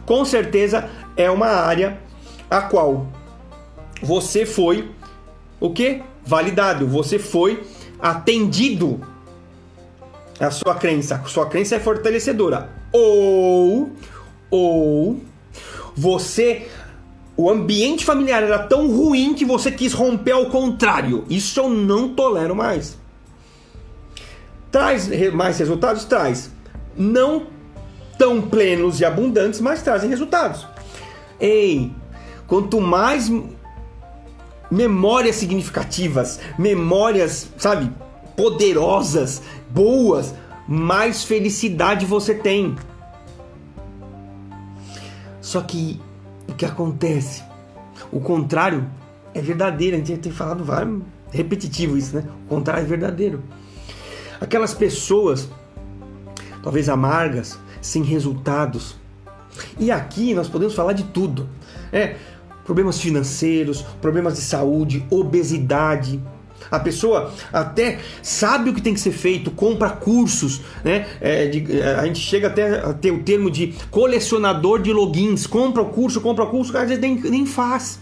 Com certeza é uma área a qual você foi o que? Validado, você foi atendido a sua crença, sua crença é fortalecedora. Ou, ou você, o ambiente familiar era tão ruim que você quis romper ao contrário. Isso eu não tolero mais. Traz mais resultados? Traz. Não tão plenos e abundantes, mas trazem resultados. Ei, quanto mais memórias significativas, memórias, sabe, poderosas, boas, mais felicidade você tem. Só que o que acontece? O contrário é verdadeiro. A gente tem falado vários, repetitivo isso, né? O contrário é verdadeiro. Aquelas pessoas, talvez amargas, sem resultados. E aqui nós podemos falar de tudo. É, problemas financeiros, problemas de saúde, obesidade, A pessoa até sabe o que tem que ser feito, compra cursos, né? É, de, é, a gente chega até a ter o termo de colecionador de logins, compra o curso, compra o curso, às vezes nem, nem faz.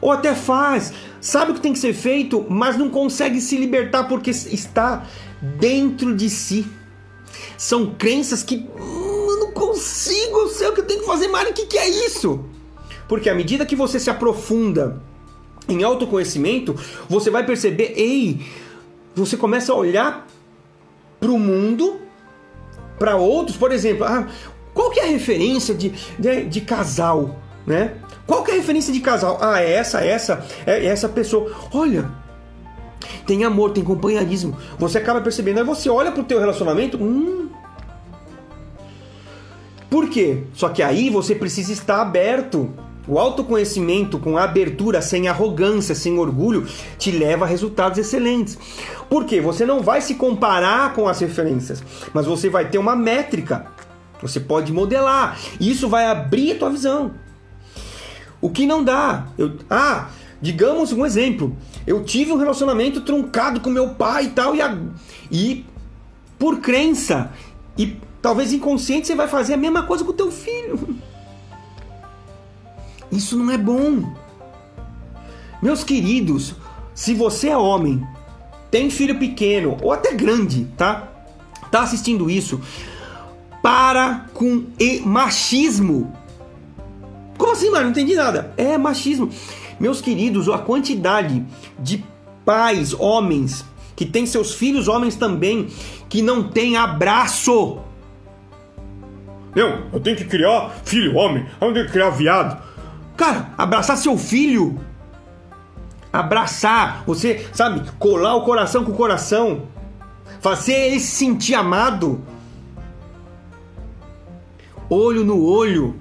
Ou até faz, sabe o que tem que ser feito, mas não consegue se libertar porque está dentro de si. São crenças que hum, eu não consigo, eu sei o que eu tenho que fazer, Mário, o que, que é isso? Porque à medida que você se aprofunda em autoconhecimento, você vai perceber, ei, você começa a olhar para o mundo, para outros, por exemplo, ah, qual que é a referência de, de, de casal, né? Qual que é a referência de casal? Ah, é essa, essa, é essa pessoa. Olha, tem amor, tem companheirismo. Você acaba percebendo, aí você olha pro teu relacionamento, hum. Por quê? Só que aí você precisa estar aberto o autoconhecimento com abertura, sem arrogância, sem orgulho, te leva a resultados excelentes. Por quê? Você não vai se comparar com as referências, mas você vai ter uma métrica. Você pode modelar. E isso vai abrir a tua visão. O que não dá? Eu, ah, digamos um exemplo. Eu tive um relacionamento truncado com meu pai e tal, e, a, e por crença e talvez inconsciente você vai fazer a mesma coisa com o teu filho. Isso não é bom. Meus queridos, se você é homem, tem filho pequeno ou até grande, tá? Tá assistindo isso, para com machismo. Como assim, mano? Não entendi nada. É machismo. Meus queridos, a quantidade de pais, homens, que têm seus filhos homens também, que não tem abraço. Não, eu tenho que criar filho homem, eu tenho que criar viado. Cara, abraçar seu filho. Abraçar, você, sabe, colar o coração com o coração. Fazer ele se sentir amado. Olho no olho.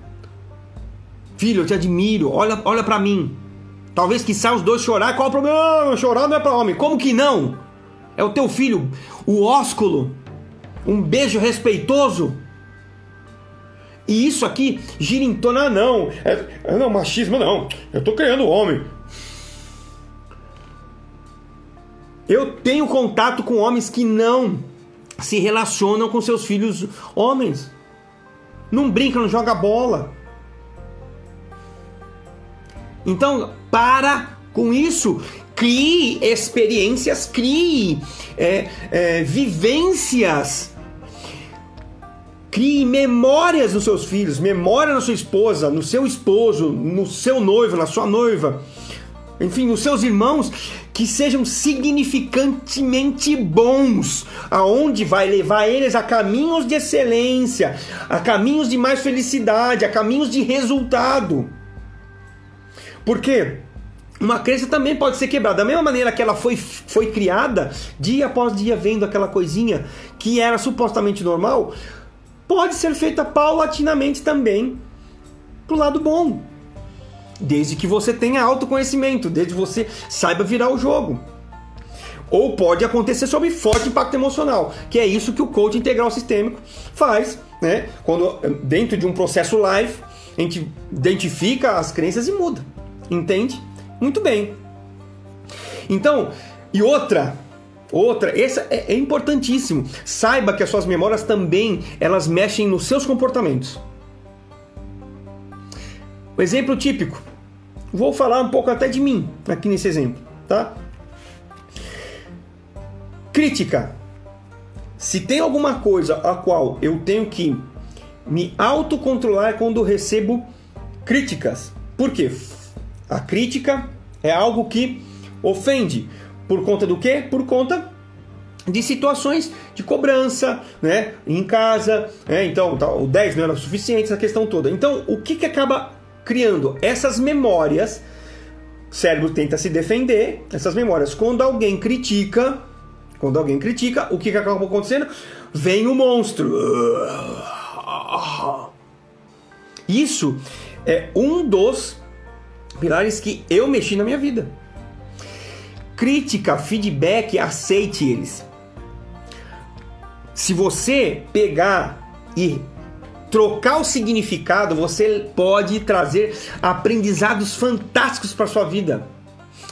Filho, eu te admiro. Olha, olha para mim. Talvez que saia os dois chorar. Qual o problema? Chorar não é para homem. Como que não? É o teu filho, o ósculo. Um beijo respeitoso. E isso aqui gira em torno, ah, não, é, é, não, machismo não, eu tô criando homem. Eu tenho contato com homens que não se relacionam com seus filhos homens. Não brinca, não joga bola. Então, para com isso. Crie experiências, crie é, é, vivências Crie memórias nos seus filhos, memória na sua esposa, no seu esposo, no seu noivo, na sua noiva, enfim, nos seus irmãos, que sejam significantemente bons, aonde vai levar eles a caminhos de excelência, a caminhos de mais felicidade, a caminhos de resultado. Porque uma crença também pode ser quebrada. Da mesma maneira que ela foi, foi criada, dia após dia, vendo aquela coisinha que era supostamente normal, pode ser feita paulatinamente também pro lado bom. Desde que você tenha autoconhecimento, desde que você saiba virar o jogo. Ou pode acontecer sob forte impacto emocional, que é isso que o coach integral sistêmico faz, né? Quando dentro de um processo live, a gente identifica as crenças e muda. Entende? Muito bem. Então, e outra, Outra, essa é, é importantíssimo. Saiba que as suas memórias também elas mexem nos seus comportamentos. O exemplo típico. Vou falar um pouco até de mim aqui nesse exemplo, tá? Crítica. Se tem alguma coisa a qual eu tenho que me autocontrolar quando recebo críticas. Por quê? A crítica é algo que ofende. Por conta do quê? Por conta de situações de cobrança, né, em casa, né, então tá, o 10 não era suficiente, essa questão toda. Então, o que que acaba criando essas memórias? O cérebro tenta se defender, essas memórias. Quando alguém critica, quando alguém critica, o que que acaba acontecendo? Vem o monstro. Isso é um dos pilares que eu mexi na minha vida crítica, feedback, aceite eles. Se você pegar e trocar o significado, você pode trazer aprendizados fantásticos para sua vida.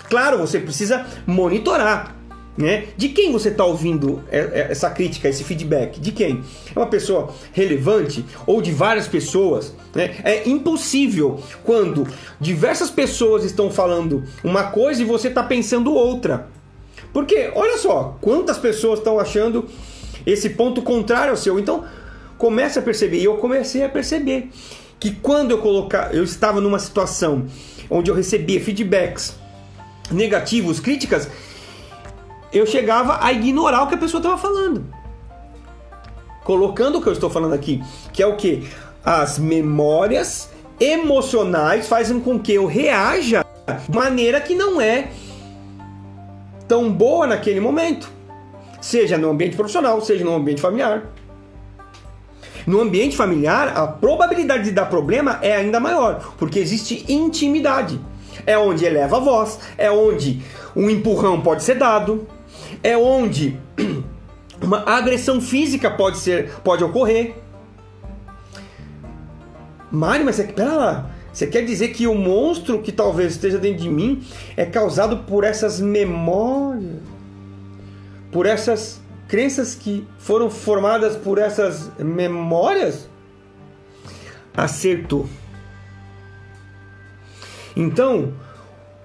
Claro, você precisa monitorar. Né? De quem você está ouvindo é, é, essa crítica, esse feedback? De quem? É uma pessoa relevante ou de várias pessoas? Né? É impossível quando diversas pessoas estão falando uma coisa e você está pensando outra. Porque, olha só, quantas pessoas estão achando esse ponto contrário ao seu. Então, comece a perceber. E eu comecei a perceber que quando eu colocar, eu estava numa situação onde eu recebia feedbacks negativos, críticas, eu chegava a ignorar o que a pessoa estava falando. Colocando o que eu estou falando aqui, que é o que? As memórias emocionais fazem com que eu reaja de maneira que não é tão boa naquele momento. Seja no ambiente profissional, seja no ambiente familiar. No ambiente familiar, a probabilidade de dar problema é ainda maior, porque existe intimidade. É onde eleva a voz, é onde um empurrão pode ser dado, é onde uma agressão física pode ser pode ocorrer. Mário, mas você, pera lá, você quer dizer que o monstro que talvez esteja dentro de mim é causado por essas memórias, por essas crenças que foram formadas por essas memórias? Acertou. Então,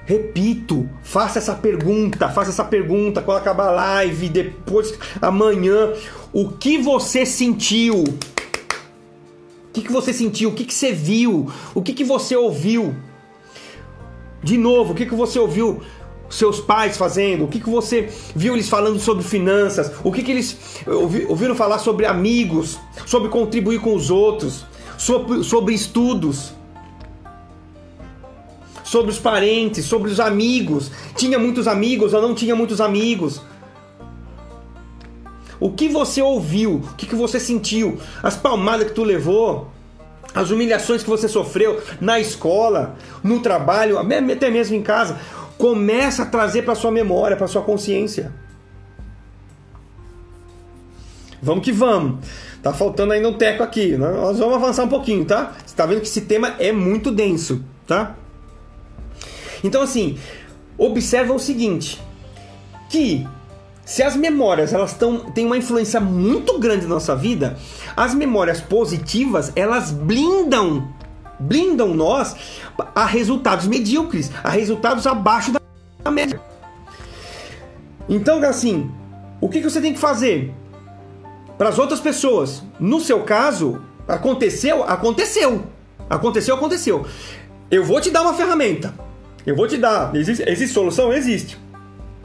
Repito, faça essa pergunta, faça essa pergunta quando acabar a live, depois, amanhã. O que você sentiu? O que, que você sentiu? O que, que você viu? O que, que você ouviu? De novo, o que, que você ouviu seus pais fazendo? O que, que você viu eles falando sobre finanças? O que, que eles ouviram falar sobre amigos? Sobre contribuir com os outros? Sobre, sobre estudos? Sobre os parentes, sobre os amigos. Tinha muitos amigos ou não tinha muitos amigos? O que você ouviu? O que, você sentiu? As palmadas que tu levou? As humilhações que você sofreu na escola, no trabalho, até mesmo em casa. Começa a trazer para sua memória, para sua consciência. Vamos que vamos. Tá faltando ainda um teco aqui. Né? Nós vamos avançar um pouquinho, tá? Você tá vendo que esse tema é muito denso, tá? Então, assim, observa o seguinte: que se as memórias elas tão, têm uma influência muito grande na nossa vida, as memórias positivas elas blindam, blindam nós a resultados medíocres, a resultados abaixo da média. Então, assim, o que, que você tem que fazer para as outras pessoas? No seu caso, aconteceu, aconteceu, aconteceu, aconteceu. Eu vou te dar uma ferramenta. Eu vou te dar. Existe, existe solução? Existe.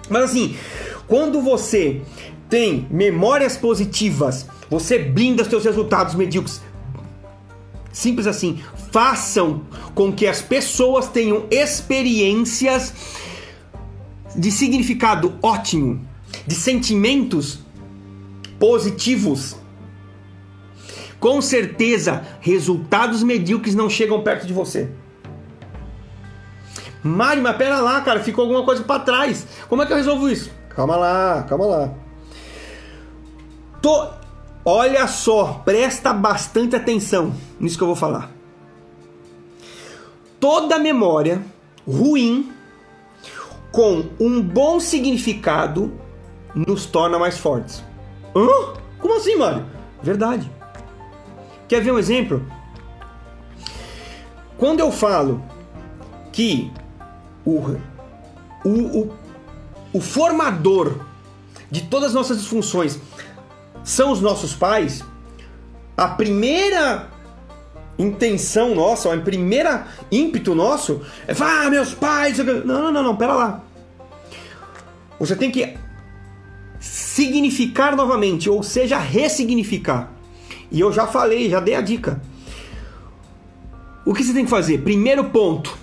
Mas assim, quando você tem memórias positivas, você blinda os seus resultados medíocres. Simples assim. Façam com que as pessoas tenham experiências de significado ótimo, de sentimentos positivos. Com certeza, resultados medíocres não chegam perto de você. Mário, mas pera lá, cara, ficou alguma coisa para trás. Como é que eu resolvo isso? Calma lá, calma lá. Tô... Olha só, presta bastante atenção nisso que eu vou falar. Toda memória ruim com um bom significado nos torna mais fortes. Hã? Como assim, Mário? Verdade. Quer ver um exemplo? Quando eu falo que o, o, o, o formador de todas as nossas disfunções são os nossos pais, a primeira intenção nossa, a primeira ímpeto nosso é falar, ah, meus pais. Não, não, não, não, pera lá. Você tem que significar novamente, ou seja, ressignificar. E eu já falei, já dei a dica. O que você tem que fazer? Primeiro ponto: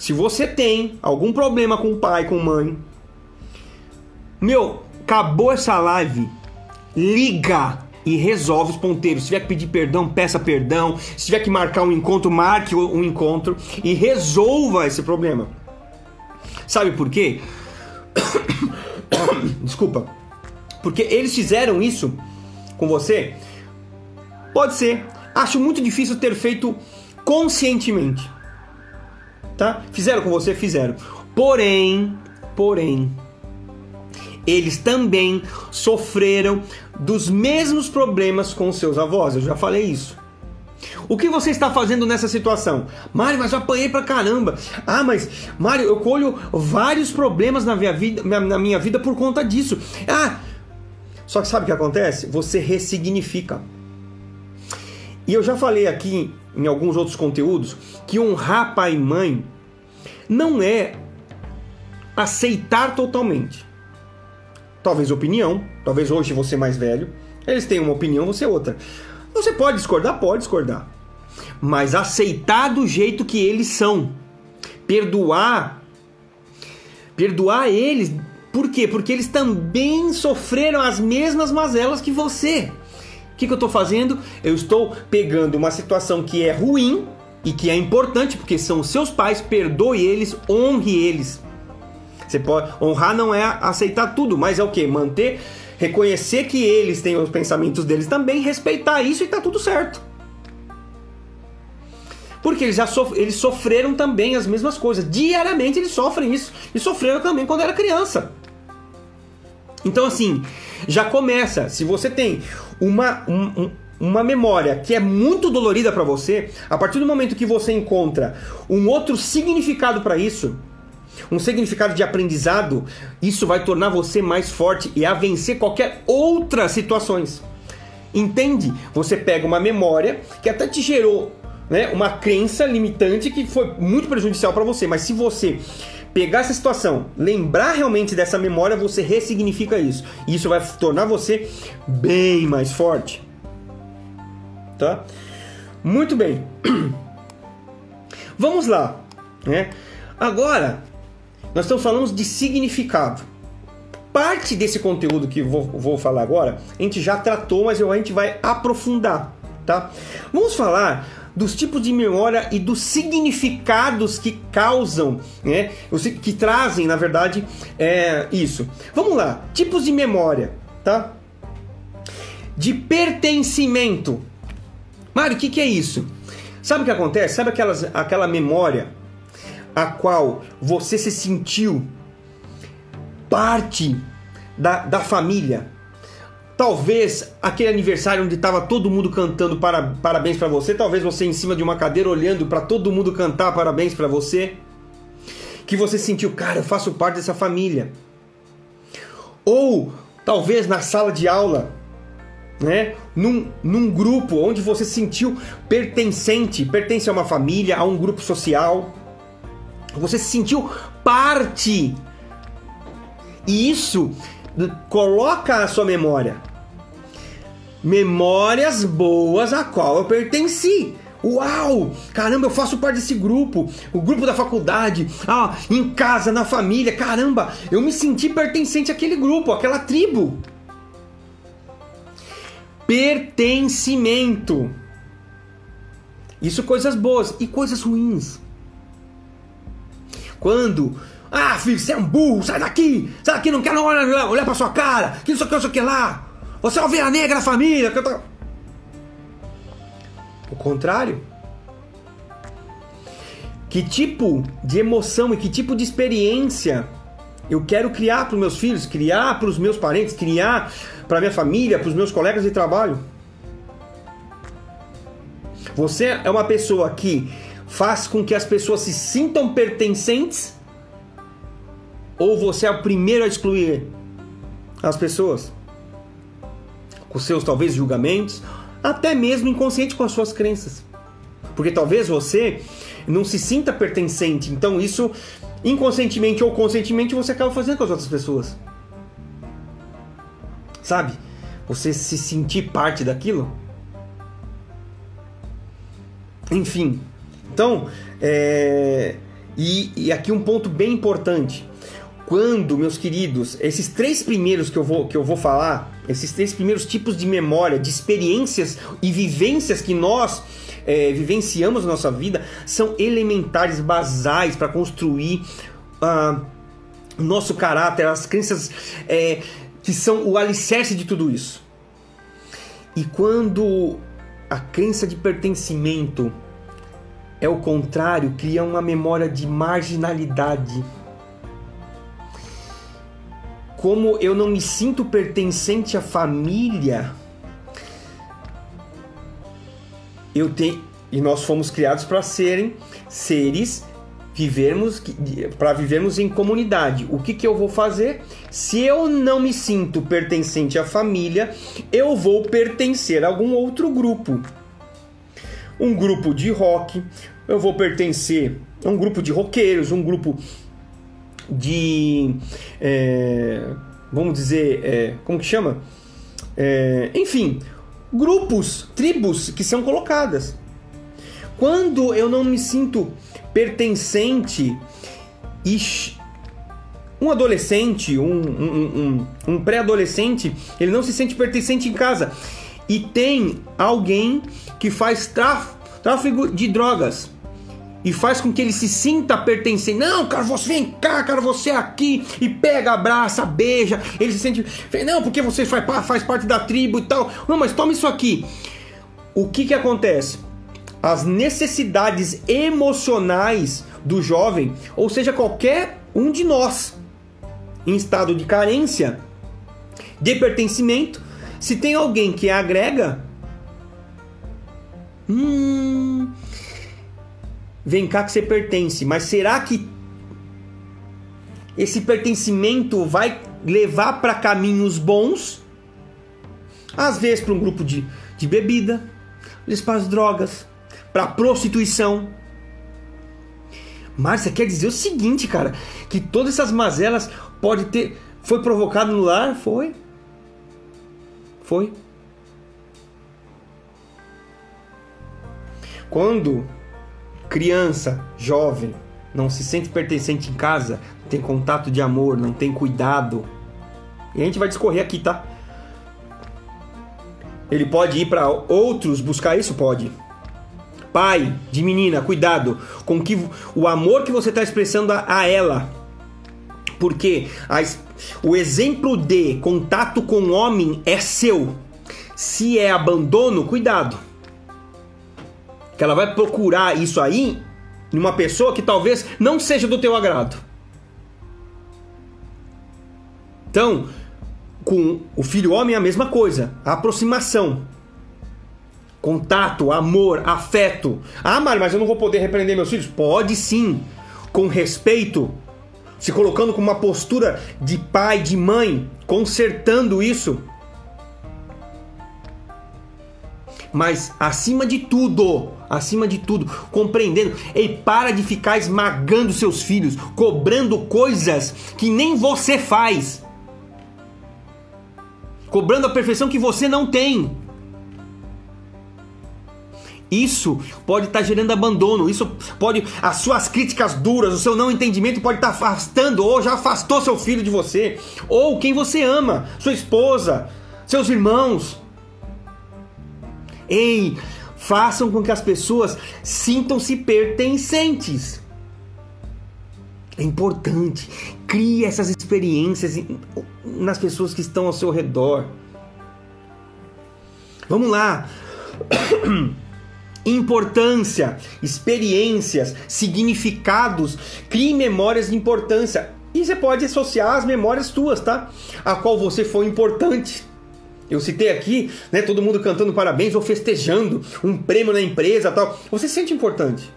se você tem algum problema com o pai, com mãe, meu, acabou essa live, liga e resolve os ponteiros. Se tiver que pedir perdão, peça perdão. Se tiver que marcar um encontro, marque um encontro e resolva esse problema. Sabe por quê? Desculpa. Porque eles fizeram isso com você? Pode ser. Acho muito difícil ter feito conscientemente tá? Fizeram com você? Fizeram. Porém, porém, eles também sofreram dos mesmos problemas com seus avós. Eu já falei isso. O que você está fazendo nessa situação? Mário, mas eu apanhei pra caramba. Ah, mas Mário, eu colho vários problemas na minha vida, na minha vida por conta disso. Ah, só que sabe o que acontece? Você ressignifica. E eu já falei aqui em alguns outros conteúdos que honrar pai e mãe não é aceitar totalmente. Talvez opinião, talvez hoje você mais velho, eles têm uma opinião, você outra. Você pode discordar? Pode discordar. Mas aceitar do jeito que eles são. Perdoar. Perdoar eles. Por quê? Porque eles também sofreram as mesmas mazelas que você. Que, que eu estou fazendo? Eu estou pegando uma situação que é ruim e que é importante, porque são seus pais, perdoe eles, honre eles. Você pode honrar não é aceitar tudo, mas é o que? Manter reconhecer que eles têm os pensamentos deles também, respeitar isso e tá tudo certo. Porque eles já sof eles sofreram também as mesmas coisas. Diariamente eles sofrem isso. E sofreram também quando era criança. Então, assim, já começa. Se você tem uma, um, uma memória que é muito dolorida para você, a partir do momento que você encontra um outro significado para isso, um significado de aprendizado, isso vai tornar você mais forte e a vencer qualquer outras situações. Entende? Você pega uma memória que até te gerou né, uma crença limitante que foi muito prejudicial para você, mas se você pegar essa situação, lembrar realmente dessa memória, você ressignifica isso. E isso vai tornar você bem mais forte. Tá? Muito bem. Vamos lá, né? Agora, nós estamos falando de significado. Parte desse conteúdo que vou, vou falar agora, a gente já tratou, mas a gente vai aprofundar, tá? Vamos falar dos tipos de memória e dos significados que causam, né? Que trazem, na verdade, é, isso. Vamos lá, tipos de memória, tá? De pertencimento. Mário, o que, que é isso? Sabe o que acontece? Sabe aquelas, aquela memória a qual você se sentiu parte da, da família. Talvez aquele aniversário onde estava todo mundo cantando para, parabéns para você, talvez você em cima de uma cadeira olhando para todo mundo cantar parabéns para você, que você sentiu, cara, eu faço parte dessa família. Ou talvez na sala de aula, né? Num, num grupo onde você sentiu pertencente, pertence a uma família, a um grupo social. Você se sentiu parte. E isso coloca a sua memória. Memórias boas a qual eu pertenci. Uau! Caramba, eu faço parte desse grupo, o grupo da faculdade, ah, em casa, na família. Caramba, eu me senti pertencente àquele grupo, àquela tribo. Pertencimento. Isso coisas boas e coisas ruins. Quando ah, filho, você é um burro, sai daqui! Sai daqui, não quero olhar, olhar pra sua cara! Que não sei o que, não sei o que lá! Você é ovelha negra da família! O contrário. Que tipo de emoção e que tipo de experiência eu quero criar para os meus filhos, criar para os meus parentes, criar para minha família, para os meus colegas de trabalho? Você é uma pessoa que faz com que as pessoas se sintam pertencentes? Ou você é o primeiro a excluir as pessoas? Com seus talvez julgamentos, até mesmo inconsciente com as suas crenças. Porque talvez você não se sinta pertencente, então isso inconscientemente ou conscientemente você acaba fazendo com as outras pessoas. Sabe? Você se sentir parte daquilo. Enfim, então, é... e, e aqui um ponto bem importante. Quando, meus queridos, esses três primeiros que eu vou, que eu vou falar, esses três primeiros tipos de memória, de experiências e vivências que nós é, vivenciamos na nossa vida, são elementares, basais para construir uh, o nosso caráter, as crenças é, que são o alicerce de tudo isso. E quando a crença de pertencimento é o contrário, cria uma memória de marginalidade. Como eu não me sinto pertencente à família, eu tenho e nós fomos criados para serem seres vivermos para vivermos em comunidade. O que, que eu vou fazer? Se eu não me sinto pertencente à família, eu vou pertencer a algum outro grupo. Um grupo de rock, eu vou pertencer a um grupo de roqueiros, um grupo de. É, vamos dizer. É, como que chama? É, enfim, grupos, tribos que são colocadas. Quando eu não me sinto pertencente um adolescente, um, um, um, um pré-adolescente, ele não se sente pertencente em casa e tem alguém que faz tráfego de drogas e faz com que ele se sinta pertencente. Não, cara, você vem cá, cara, você é aqui e pega, abraça, beija. Ele se sente, não, porque você faz, faz parte da tribo e tal. Não, mas toma isso aqui. O que que acontece? as necessidades emocionais do jovem, ou seja, qualquer um de nós, em estado de carência, de pertencimento, se tem alguém que agrega, hum, vem cá que você pertence, mas será que esse pertencimento vai levar para caminhos bons? Às vezes para um grupo de, de bebida, para as drogas, para prostituição. Márcia quer dizer o seguinte, cara, que todas essas mazelas pode ter foi provocado no lar, foi. Foi. Quando criança, jovem, não se sente pertencente em casa, não tem contato de amor, não tem cuidado. E a gente vai discorrer aqui, tá? Ele pode ir para outros buscar isso? Pode. Pai de menina, cuidado com que o amor que você está expressando a, a, ela. Porque a, o exemplo de contato com o homem é seu. Se é abandono, cuidado. Que ela vai procurar isso aí numa pessoa que talvez não seja do teu agrado. Então, com o filho homem é a mesma coisa, a aproximação. Contato, amor, afeto. Ah, Mário, mas eu não vou poder repreender meus filhos? Pode sim, com respeito, se colocando com uma postura de pai, de mãe, consertando isso. Mas acima de tudo, acima de tudo, compreendendo, e para de ficar esmagando seus filhos, cobrando coisas que nem você faz. Cobrando a perfeição que você não tem. Isso pode estar tá gerando abandono, isso pode. As suas críticas duras, o seu não entendimento pode estar tá afastando ou já afastou seu filho de você, ou quem você ama, sua esposa, seus irmãos. Ei, façam com que as pessoas sintam-se pertencentes. É importante. Crie essas experiências nas pessoas que estão ao seu redor. Vamos lá. importância, experiências, significados, crie memórias de importância. E você pode associar as memórias tuas, tá? A qual você foi importante. Eu citei aqui, né, todo mundo cantando parabéns ou festejando um prêmio na empresa, tal. Você se sente importante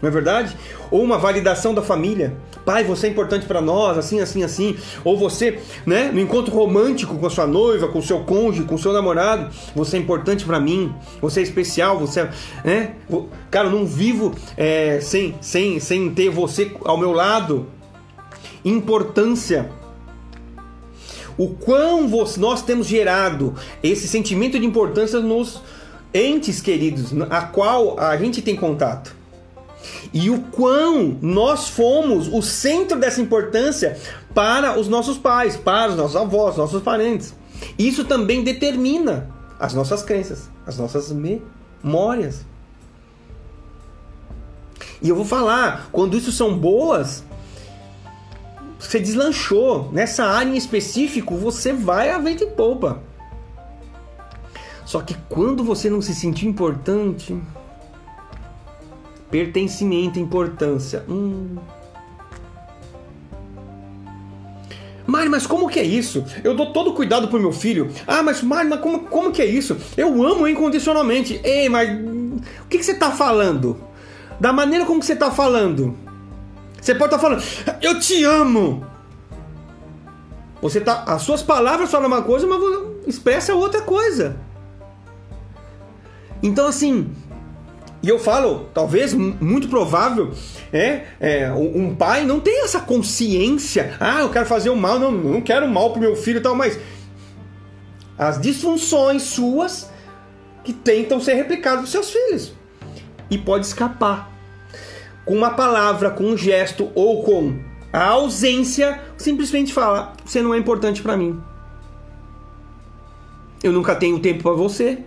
não é verdade? Ou uma validação da família. Pai, você é importante para nós, assim, assim, assim. Ou você, né, no encontro romântico com a sua noiva, com o seu cônjuge, com o seu namorado, você é importante para mim. Você é especial, você é, né? Cara, não vivo é, sem, sem, sem ter você ao meu lado. Importância. O quão nós temos gerado esse sentimento de importância nos entes queridos, a qual a gente tem contato e o quão nós fomos o centro dessa importância para os nossos pais, para os nossos avós, nossos parentes. Isso também determina as nossas crenças, as nossas memórias. E eu vou falar, quando isso são boas, você deslanchou nessa área em específico, você vai a vento e poupa. Só que quando você não se sentir importante, Pertencimento, importância. Hum. Mari, mas como que é isso? Eu dou todo cuidado pro meu filho. Ah, mas Mari, mas como, como que é isso? Eu amo incondicionalmente. Ei, mas o que, que você tá falando? Da maneira como que você tá falando. Você pode estar tá falando, eu te amo. Você tá, as suas palavras falam uma coisa, mas expressa outra coisa. Então assim, e eu falo, talvez muito provável, é, é, um pai não tem essa consciência. Ah, eu quero fazer o mal, não, não quero mal pro meu filho e tal, mas as disfunções suas que tentam ser replicadas dos seus filhos e pode escapar com uma palavra, com um gesto ou com a ausência, simplesmente fala: você não é importante para mim. Eu nunca tenho tempo para você.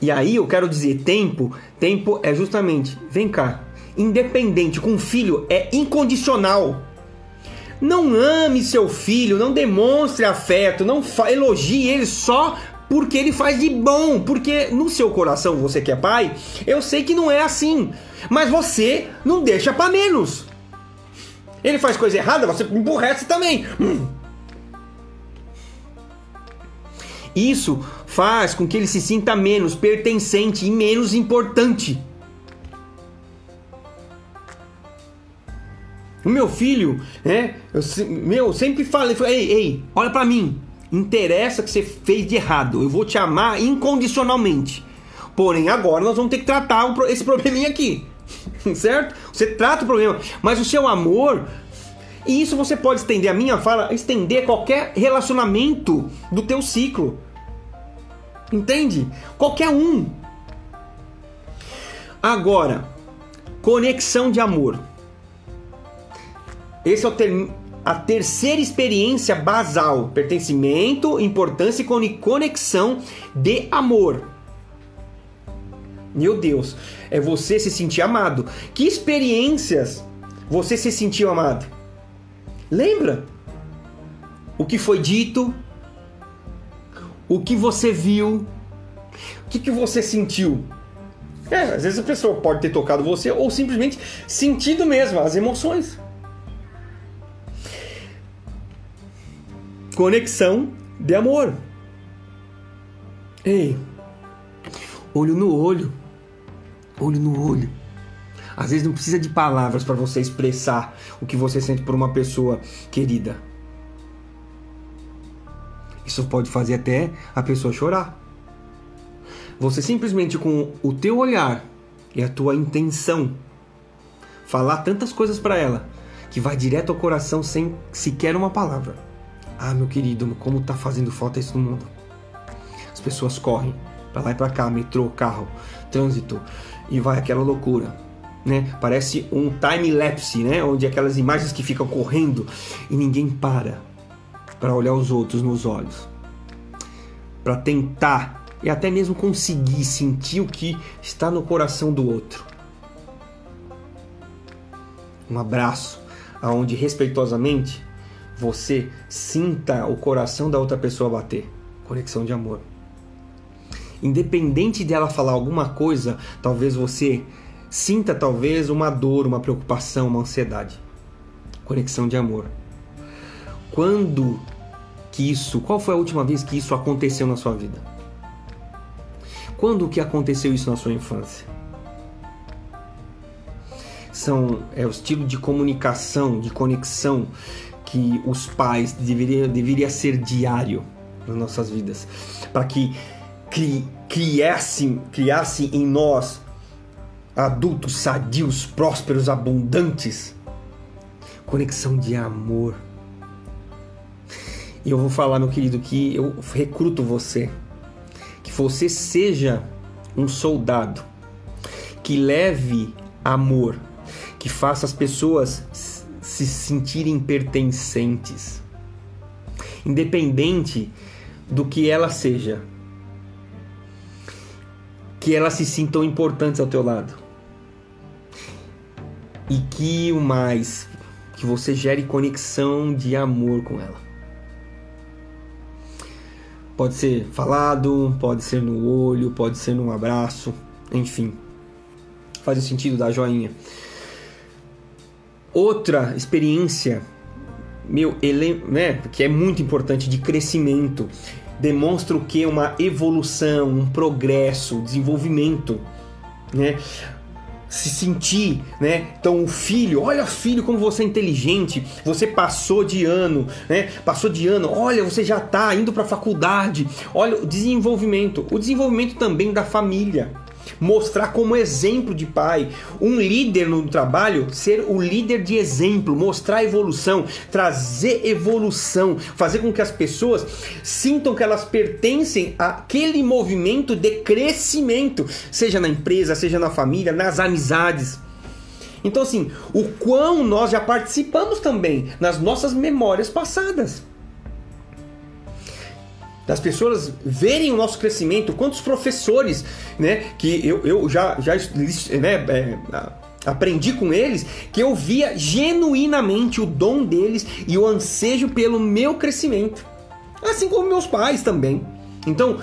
E aí eu quero dizer tempo, tempo é justamente, vem cá, independente com filho é incondicional. Não ame seu filho, não demonstre afeto, não elogie ele só porque ele faz de bom, porque no seu coração, você que é pai, eu sei que não é assim, mas você não deixa para menos. Ele faz coisa errada, você emburrece também. Hum. Isso faz com que ele se sinta menos pertencente e menos importante. O meu filho, né? Eu, meu, sempre falei, ei, ei, olha para mim interessa o que você fez de errado. Eu vou te amar incondicionalmente. Porém, agora nós vamos ter que tratar esse probleminha aqui. certo? Você trata o problema, mas o seu amor. E isso você pode estender a minha fala, estender qualquer relacionamento do teu ciclo. Entende? Qualquer um. Agora, conexão de amor. Esse é o termo a terceira experiência basal: pertencimento, importância e conexão de amor. Meu Deus, é você se sentir amado. Que experiências você se sentiu amado? Lembra? O que foi dito? O que você viu? O que, que você sentiu? É, às vezes a pessoa pode ter tocado você ou simplesmente sentido mesmo as emoções. Conexão de amor. Ei, olho no olho. Olho no olho. Às vezes não precisa de palavras para você expressar o que você sente por uma pessoa querida. Isso pode fazer até a pessoa chorar. Você simplesmente com o teu olhar e a tua intenção falar tantas coisas para ela que vai direto ao coração sem sequer uma palavra. Ah, meu querido, como tá fazendo falta isso no mundo. As pessoas correm para lá e para cá, metrô, carro, trânsito e vai aquela loucura, né? Parece um time lapse, né? Onde aquelas imagens que ficam correndo e ninguém para para olhar os outros nos olhos, para tentar e até mesmo conseguir sentir o que está no coração do outro. Um abraço, aonde respeitosamente você sinta o coração da outra pessoa bater. Conexão de amor. Independente dela falar alguma coisa, talvez você sinta talvez uma dor, uma preocupação, uma ansiedade. Conexão de amor. Quando que isso, qual foi a última vez que isso aconteceu na sua vida? Quando que aconteceu isso na sua infância? São é o estilo de comunicação, de conexão que os pais deveriam deveria ser diário nas nossas vidas, para que cri, criasse, criasse em nós adultos sadios, prósperos, abundantes, conexão de amor. E eu vou falar, meu querido, que eu recruto você, que você seja um soldado que leve amor, que faça as pessoas se sentirem pertencentes, independente do que ela seja, que elas se sintam importantes ao teu lado. E que o mais, que você gere conexão de amor com ela. Pode ser falado, pode ser no olho, pode ser num abraço, enfim. Faz o sentido da joinha. Outra experiência meu, ele, né, que é muito importante de crescimento, demonstra o que uma evolução, um progresso, desenvolvimento, né? se sentir, né? Então o filho, olha filho como você é inteligente, você passou de ano, né? Passou de ano, olha você já está indo para a faculdade, olha o desenvolvimento, o desenvolvimento também da família mostrar como exemplo de pai, um líder no trabalho, ser o líder de exemplo, mostrar evolução, trazer evolução, fazer com que as pessoas sintam que elas pertencem àquele movimento de crescimento, seja na empresa, seja na família, nas amizades. Então, assim, o quão nós já participamos também nas nossas memórias passadas das pessoas verem o nosso crescimento, quantos professores, né, que eu, eu já, já né, é, aprendi com eles, que eu via genuinamente o dom deles e o ansejo pelo meu crescimento, assim como meus pais também. Então,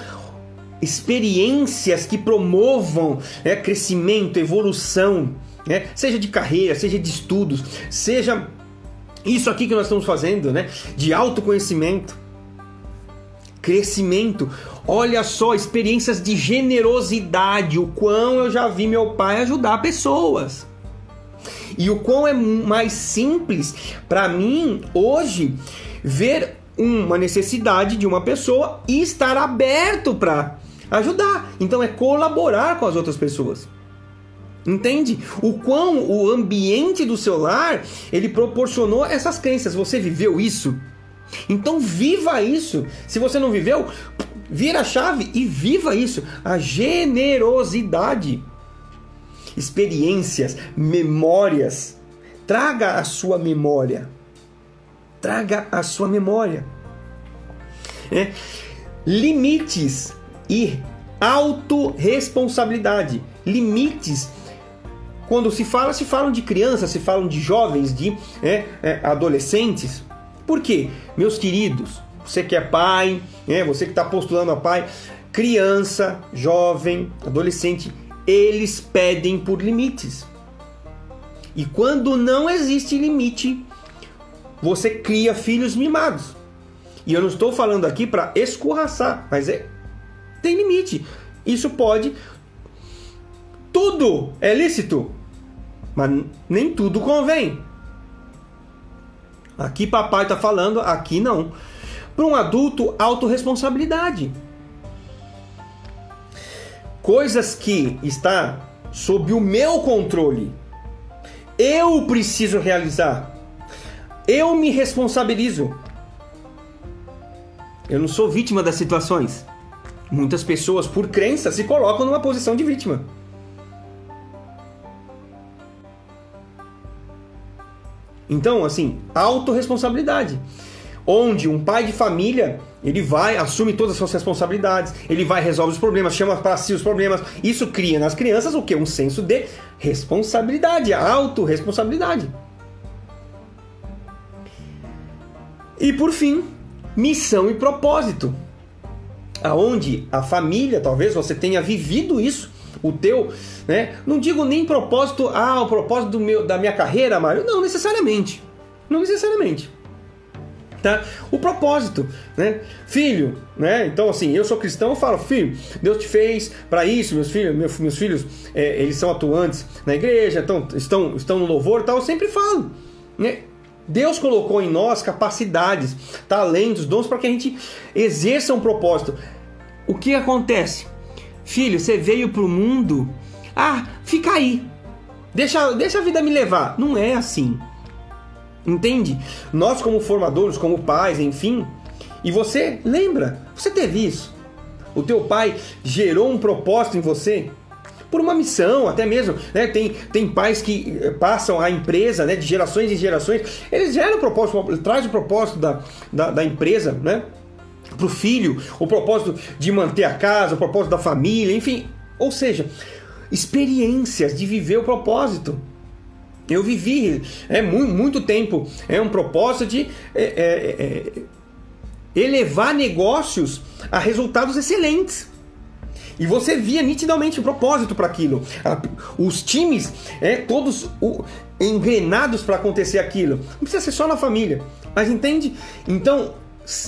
experiências que promovam né, crescimento, evolução, né, seja de carreira, seja de estudos, seja isso aqui que nós estamos fazendo, né, de autoconhecimento crescimento. Olha só, experiências de generosidade, o quão eu já vi meu pai ajudar pessoas. E o quão é mais simples para mim hoje ver uma necessidade de uma pessoa e estar aberto para ajudar. Então é colaborar com as outras pessoas. Entende? O quão o ambiente do seu lar ele proporcionou essas crenças. Você viveu isso? Então viva isso. Se você não viveu, vira a chave e viva isso. A generosidade. Experiências, memórias. Traga a sua memória. Traga a sua memória. É. Limites e autorresponsabilidade. Limites quando se fala, se falam de crianças, se falam de jovens, de é, é, adolescentes. Por quê? Meus queridos, você que é pai, né, você que está postulando a pai, criança, jovem, adolescente, eles pedem por limites. E quando não existe limite, você cria filhos mimados. E eu não estou falando aqui para escorraçar, mas é tem limite. Isso pode tudo é lícito, mas nem tudo convém. Aqui papai está falando, aqui não. Para um adulto, autorresponsabilidade. Coisas que está sob o meu controle. Eu preciso realizar. Eu me responsabilizo. Eu não sou vítima das situações. Muitas pessoas, por crença, se colocam numa posição de vítima. Então, assim, autorresponsabilidade. Onde um pai de família, ele vai, assume todas as suas responsabilidades, ele vai, resolve os problemas, chama para si os problemas. Isso cria nas crianças o que? Um senso de responsabilidade, autorresponsabilidade. E por fim, missão e propósito. Aonde a família, talvez você tenha vivido isso, o teu, né? Não digo nem propósito, ah, o propósito do meu, da minha carreira, Mário. Não necessariamente. Não necessariamente. Tá? O propósito, né? Filho, né? Então assim, eu sou cristão, eu falo, filho, Deus te fez para isso, meus filhos, meus, meus filhos, é, eles são atuantes na igreja, então, estão, estão no louvor, tal. Eu sempre falo, né? Deus colocou em nós capacidades, talentos, dons para que a gente exerça um propósito. O que acontece? Filho, você veio para o mundo. Ah, fica aí. Deixa, deixa a vida me levar. Não é assim. Entende? Nós, como formadores, como pais, enfim. E você lembra, você teve isso. O teu pai gerou um propósito em você por uma missão, até mesmo. Né? Tem, tem pais que eh, passam a empresa né, de gerações em gerações. Eles geram o propósito, traz o propósito da, da, da empresa, né? Para o filho, o propósito de manter a casa, o propósito da família, enfim. Ou seja, experiências de viver o propósito. Eu vivi é muito, muito tempo é um propósito de é, é, é, elevar negócios a resultados excelentes. E você via nitidamente o propósito para aquilo. Os times, é, todos o, engrenados para acontecer aquilo. Não precisa ser só na família. Mas entende? Então,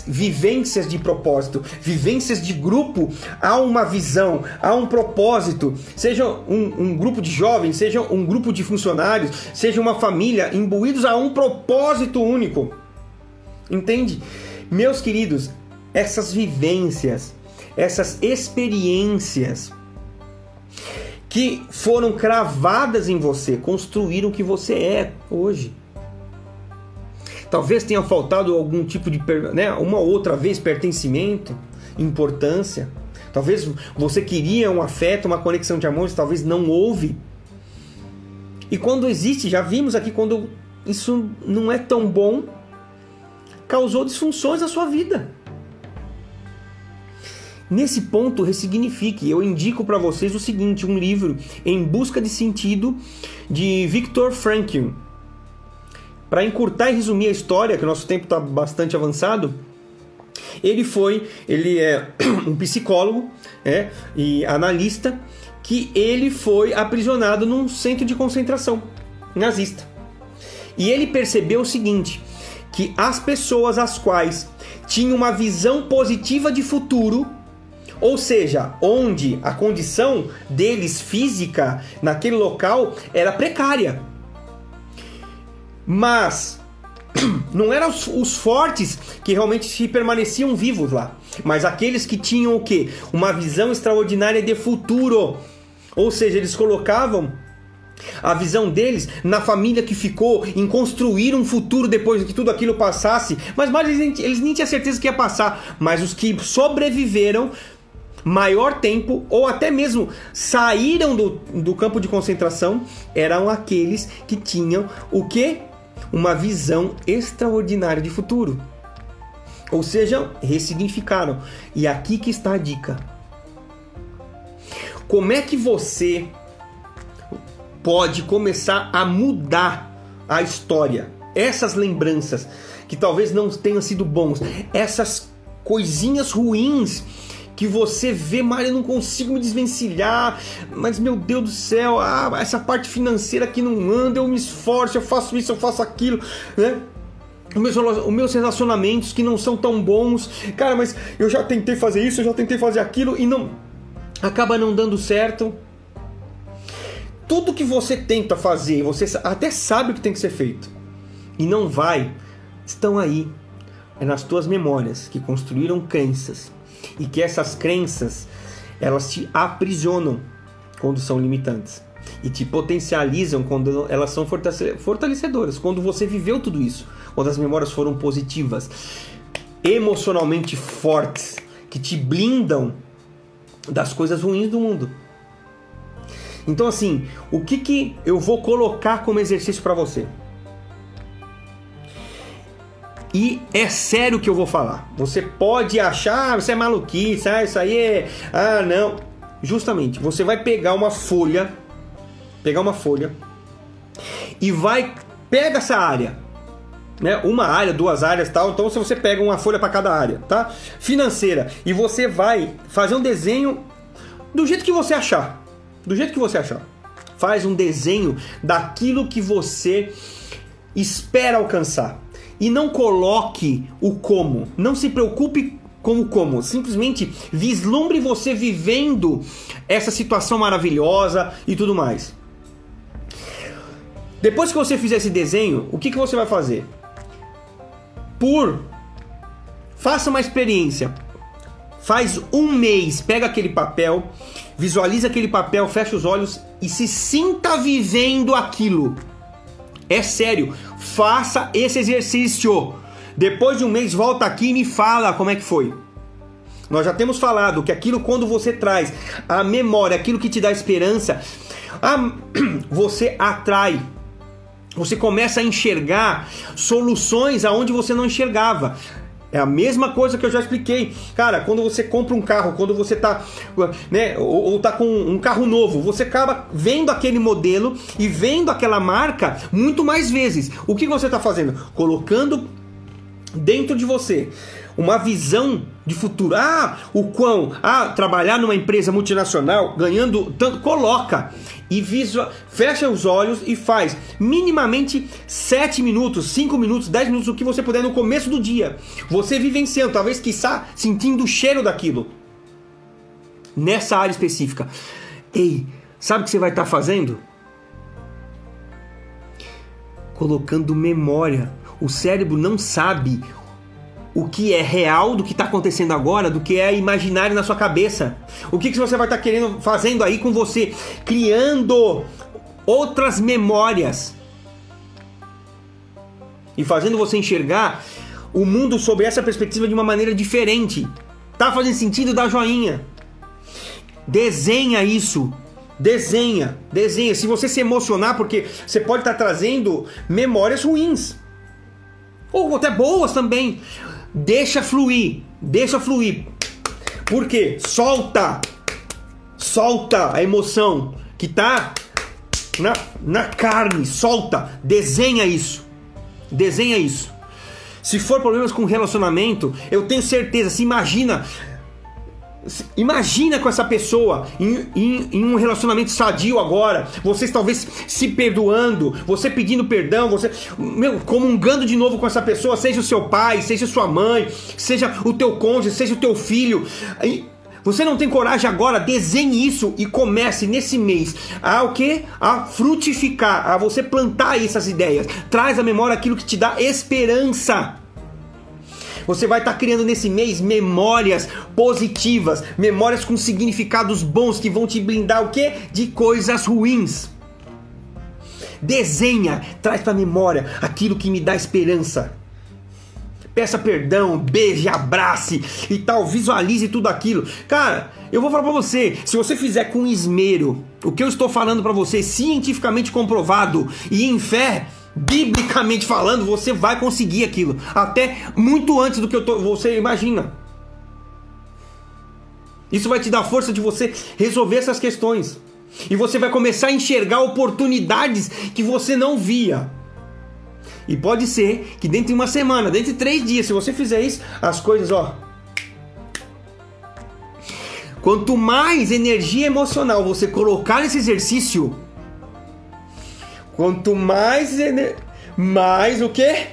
vivências de propósito, vivências de grupo, há uma visão, há um propósito, seja um, um, grupo de jovens, seja um grupo de funcionários, seja uma família, imbuídos a um propósito único. Entende? Meus queridos, essas vivências, essas experiências que foram cravadas em você, construíram o que você é hoje. Talvez tenha faltado algum tipo de, né, uma outra vez pertencimento, importância. Talvez você queria um afeto, uma conexão de amor, talvez não houve. E quando existe, já vimos aqui quando isso não é tão bom, causou disfunções na sua vida. Nesse ponto, ressignifique. Eu indico para vocês o seguinte: um livro Em Busca de Sentido de Viktor Frankl. Para encurtar e resumir a história, que o nosso tempo está bastante avançado, ele foi, ele é um psicólogo é, e analista que ele foi aprisionado num centro de concentração nazista. E ele percebeu o seguinte, que as pessoas as quais tinham uma visão positiva de futuro, ou seja, onde a condição deles física naquele local era precária, mas não eram os, os, fortes que realmente se permaneciam vivos lá, mas aqueles que tinham o que? Uma visão extraordinária de futuro. Ou seja, eles colocavam a visão deles na família que ficou, em construir um futuro depois que tudo aquilo passasse. Mas, mas eles, eles nem tinham certeza que ia passar. Mas os que sobreviveram maior tempo, ou até mesmo saíram do, do campo de concentração, eram aqueles que tinham o que? Uma visão extraordinária de futuro. Ou seja, ressignificaram. E aqui que está a dica. Como é que você pode começar a mudar a história? Essas lembranças que talvez não tenham sido bons, essas coisinhas ruins que você vê, Maria, eu não consigo me desvencilhar, mas meu Deus do céu, ah, essa parte financeira que não anda, eu me esforço, eu faço isso, eu faço aquilo, né? Os meus, os meus relacionamentos que não são tão bons, cara, mas eu já tentei fazer isso, eu já tentei fazer aquilo e não acaba não dando certo. Tudo que você tenta fazer, você até sabe o que tem que ser feito e não vai, estão aí. É nas tuas memórias que construíram crenças e que essas crenças elas te aprisionam quando são limitantes e te potencializam quando elas são fortalecedoras, quando você viveu tudo isso, quando as memórias foram positivas, emocionalmente fortes, que te blindam das coisas ruins do mundo. Então assim, o que que eu vou colocar como exercício para você? E é sério que eu vou falar. Você pode achar, ah, você é maluquice, ah, isso aí é. Ah, não. Justamente, você vai pegar uma folha, pegar uma folha e vai. Pega essa área, né? Uma área, duas áreas tal. Então, se você pega uma folha para cada área, tá? Financeira. E você vai fazer um desenho do jeito que você achar. Do jeito que você achar. Faz um desenho daquilo que você espera alcançar e não coloque o como. Não se preocupe com o como. Simplesmente vislumbre você vivendo essa situação maravilhosa e tudo mais. Depois que você fizer esse desenho, o que, que você vai fazer? Por. Faça uma experiência. Faz um mês, pega aquele papel, visualiza aquele papel, fecha os olhos e se sinta vivendo aquilo. É sério, faça esse exercício. Depois de um mês, volta aqui e me fala como é que foi. Nós já temos falado que aquilo quando você traz a memória, aquilo que te dá esperança, a, você atrai. Você começa a enxergar soluções aonde você não enxergava. É a mesma coisa que eu já expliquei. Cara, quando você compra um carro, quando você tá, né, ou, ou tá com um carro novo, você acaba vendo aquele modelo e vendo aquela marca muito mais vezes. O que você está fazendo? Colocando dentro de você uma visão de futuro. Ah, o quão? Ah, trabalhar numa empresa multinacional ganhando tanto. Coloca e visual, fecha os olhos e faz minimamente 7 minutos, 5 minutos, 10 minutos, o que você puder no começo do dia. Você vivenciando, talvez, quiçá, sentindo o cheiro daquilo. Nessa área específica. Ei, sabe o que você vai estar fazendo? Colocando memória. O cérebro não sabe o que é real do que está acontecendo agora, do que é imaginário na sua cabeça. O que, que você vai estar tá querendo fazendo aí com você, criando outras memórias e fazendo você enxergar o mundo sob essa perspectiva de uma maneira diferente. Tá fazendo sentido? Dá joinha. Desenha isso. Desenha, desenha. Se você se emocionar, porque você pode estar tá trazendo memórias ruins. Ou até boas também. Deixa fluir, deixa fluir. Por quê? Solta, solta a emoção que tá na, na carne, solta, desenha isso, desenha isso. Se for problemas com relacionamento, eu tenho certeza, se imagina Imagina com essa pessoa em, em, em, um relacionamento sadio agora, vocês talvez se perdoando, você pedindo perdão, você meu, comungando de novo com essa pessoa, seja o seu pai, seja sua mãe, seja o teu cônjuge, seja o teu filho. Você não tem coragem agora, desenhe isso e comece nesse mês a o que? A frutificar, a você plantar essas ideias. Traz à memória aquilo que te dá esperança. Você vai estar tá criando nesse mês memórias positivas, memórias com significados bons que vão te blindar o quê? De coisas ruins. Desenha, traz para memória aquilo que me dá esperança. Peça perdão, beije, abrace e tal, visualize tudo aquilo. Cara, eu vou falar para você, se você fizer com esmero o que eu estou falando para você, cientificamente comprovado e em fé, biblicamente falando, você vai conseguir aquilo. Até muito antes do que tô, você imagina. Isso vai te dar força de você resolver essas questões. E você vai começar a enxergar oportunidades que você não via. E pode ser que dentro de uma semana, dentro de três dias, se você fizer isso, as coisas, ó. Quanto mais energia emocional você colocar nesse exercício, Quanto mais mais o que?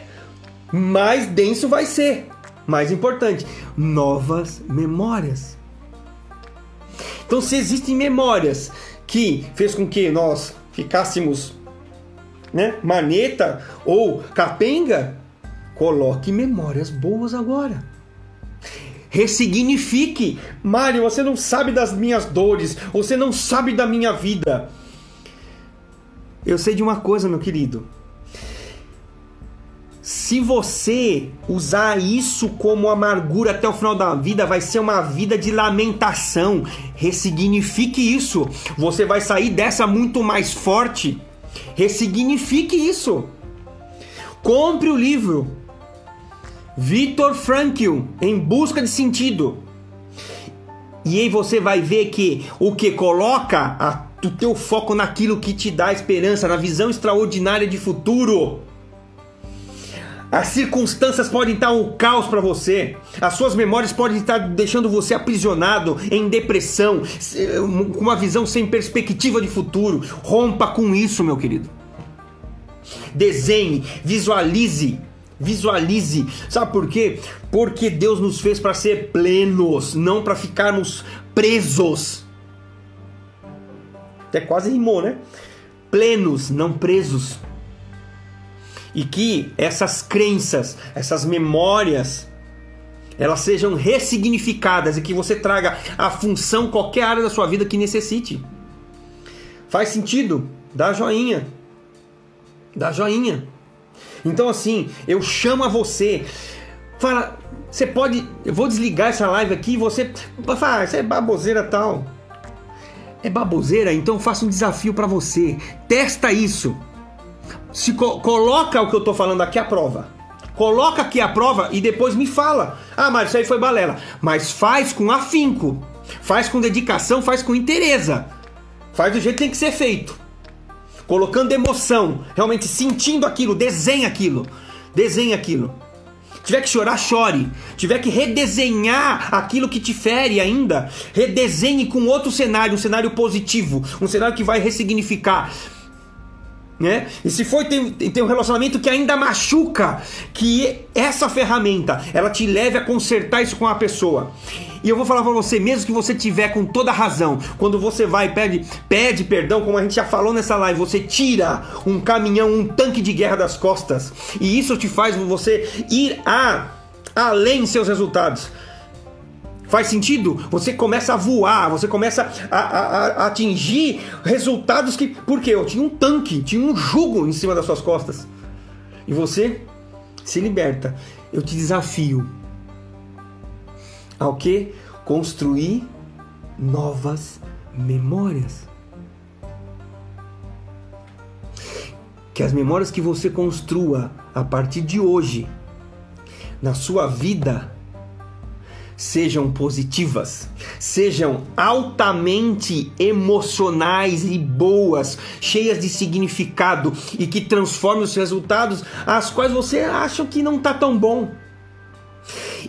Mais denso vai ser. Mais importante, novas memórias. Então, se existem memórias que fez com que nós ficássemos, né, maneta ou capenga, coloque memórias boas agora. Ressignifique. Mário, você não sabe das minhas dores, você não sabe da minha vida. Eu sei de uma coisa, meu querido. Se você usar isso como amargura até o final da vida, vai ser uma vida de lamentação. Ressignifique isso. Você vai sair dessa muito mais forte. Ressignifique isso. Compre o livro Victor Frankl, Em Busca de Sentido. E aí você vai ver que o que coloca a o teu foco naquilo que te dá esperança, na visão extraordinária de futuro. As circunstâncias podem estar um caos para você. As suas memórias podem estar deixando você aprisionado em depressão, com uma visão sem perspectiva de futuro. Rompa com isso, meu querido. Desenhe, visualize, visualize. Sabe por quê? Porque Deus nos fez para ser plenos, não para ficarmos presos. Até quase rimou, né? Plenos, não presos. E que essas crenças, essas memórias, elas sejam ressignificadas e que você traga a função qualquer área da sua vida que necessite. Faz sentido? Dá joinha. Dá joinha. Então assim, eu chamo a você. Fala, você pode, eu vou desligar essa live aqui você fala, ah, isso é baboseira tal. É baboseira? Então faça um desafio para você. Testa isso. Se co coloca o que eu tô falando aqui à prova. Coloca aqui a prova e depois me fala. Ah, mas isso aí foi balela. Mas faz com afinco. Faz com dedicação, faz com interesse. Faz do jeito que tem que ser feito. Colocando emoção, realmente sentindo aquilo, desenha aquilo. Desenha aquilo. Tiver que chorar, chore. Tiver que redesenhar aquilo que te fere ainda, redesenhe com outro cenário, um cenário positivo, um cenário que vai ressignificar. Né? E se for tem um relacionamento que ainda machuca, que essa ferramenta ela te leve a consertar isso com a pessoa. E eu vou falar para você, mesmo que você tiver com toda razão, quando você vai e pede, pede perdão, como a gente já falou nessa live, você tira um caminhão, um tanque de guerra das costas, e isso te faz você ir a além seus resultados. Faz sentido? Você começa a voar, você começa a, a, a, atingir resultados que. Por quê? Eu tinha um tanque, tinha um jugo em cima das suas costas. E você se liberta. Eu te desafio ao que? Construir novas memórias. Que as memórias que você construa a partir de hoje na sua vida sejam positivas, sejam altamente emocionais e boas, cheias de significado e que transformem os resultados as quais você acha que não está tão bom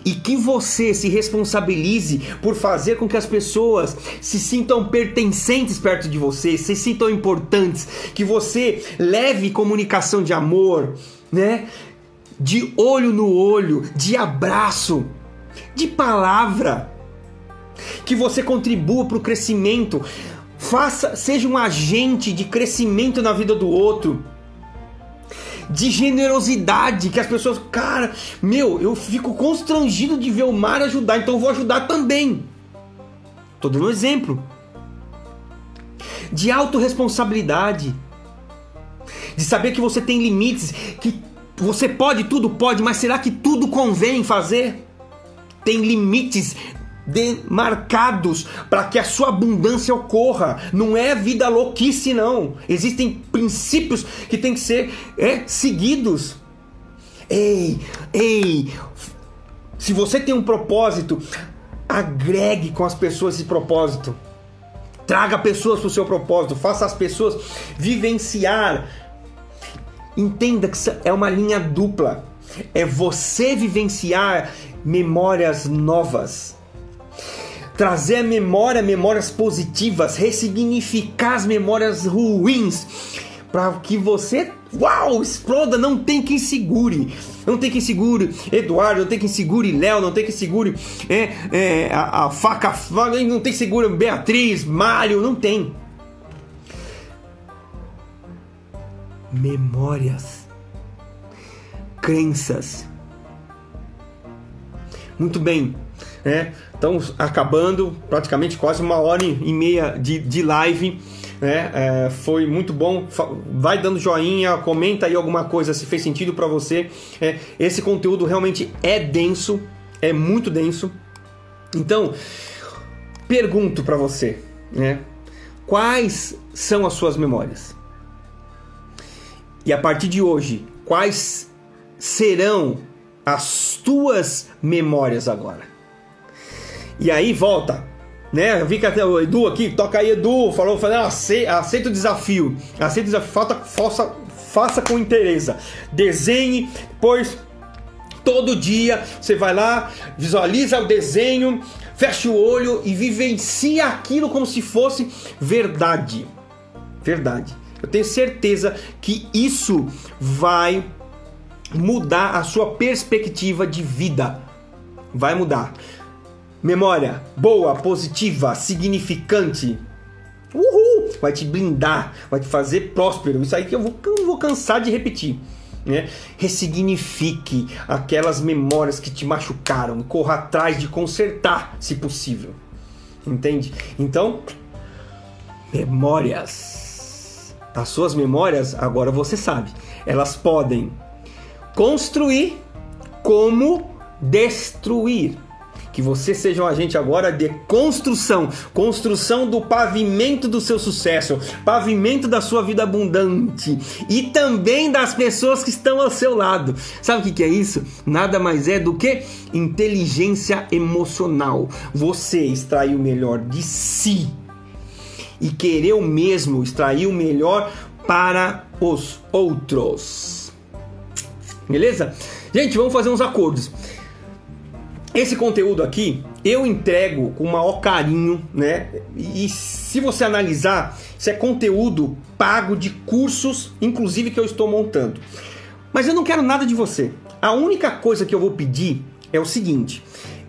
e que você se responsabilize por fazer com que as pessoas se sintam pertencentes perto de você, se sintam importantes, que você leve comunicação de amor, né? De olho no olho, de abraço, de palavra, que você contribua para o crescimento, faça, seja um agente de crescimento na vida do outro de generosidade, que as pessoas, cara, meu, eu fico constrangido de ver o mar ajudar, então vou ajudar também. Tô dando um exemplo. De autorresponsabilidade. De saber que você tem limites, que você pode tudo, pode, mas será que tudo convém fazer? Tem limites demarcados para que a sua abundância ocorra. Não é vida louquice, não. Existem princípios que têm que ser é, seguidos. Ei, ei, se você tem um propósito, agregue com as pessoas esse propósito. Traga pessoas para o seu propósito, faça as pessoas vivenciar. Entenda que é uma linha dupla. É você vivenciar memórias novas trazer à memória memórias positivas, ressignificar as memórias ruins, para que você, uau, exploda, não tem quem segure. Não tem quem segure Eduardo, não tem quem segure Léo, não tem quem segure é, é, a, a faca, não tem segura Beatriz, Mário, não tem. Memórias, crenças. Muito bem, né? Estamos acabando praticamente quase uma hora e meia de, de live. Né? É, foi muito bom. Vai dando joinha, comenta aí alguma coisa se fez sentido para você. É, esse conteúdo realmente é denso, é muito denso. Então, pergunto para você, né? Quais são as suas memórias? E a partir de hoje, quais serão as tuas memórias agora? E aí volta. Né? Eu vi que até o Edu aqui, toca aí, Edu, falou, falou aceita, aceita o desafio. Aceita o desafio, falta, faça, faça com interesse. Desenhe, pois todo dia você vai lá, visualiza o desenho, fecha o olho e vivencia aquilo como se fosse verdade. Verdade. Eu tenho certeza que isso vai mudar a sua perspectiva de vida. Vai mudar. Memória boa, positiva, significante. Uhul! Vai te blindar, vai te fazer próspero. Isso aí que eu vou, eu vou cansar de repetir. Né? Ressignifique aquelas memórias que te machucaram. Corra atrás de consertar, se possível. Entende? Então, memórias. As suas memórias, agora você sabe, elas podem construir como destruir que você seja um agente agora de construção, construção do pavimento do seu sucesso, pavimento da sua vida abundante e também das pessoas que estão ao seu lado. Sabe o que é isso? Nada mais é do que inteligência emocional. Você extrair o melhor de si e querer o mesmo, extrair o melhor para os outros. Beleza? Gente, vamos fazer uns acordos. Esse conteúdo aqui eu entrego com o maior carinho, né? E se você analisar, isso é conteúdo pago de cursos, inclusive que eu estou montando. Mas eu não quero nada de você. A única coisa que eu vou pedir é o seguinte: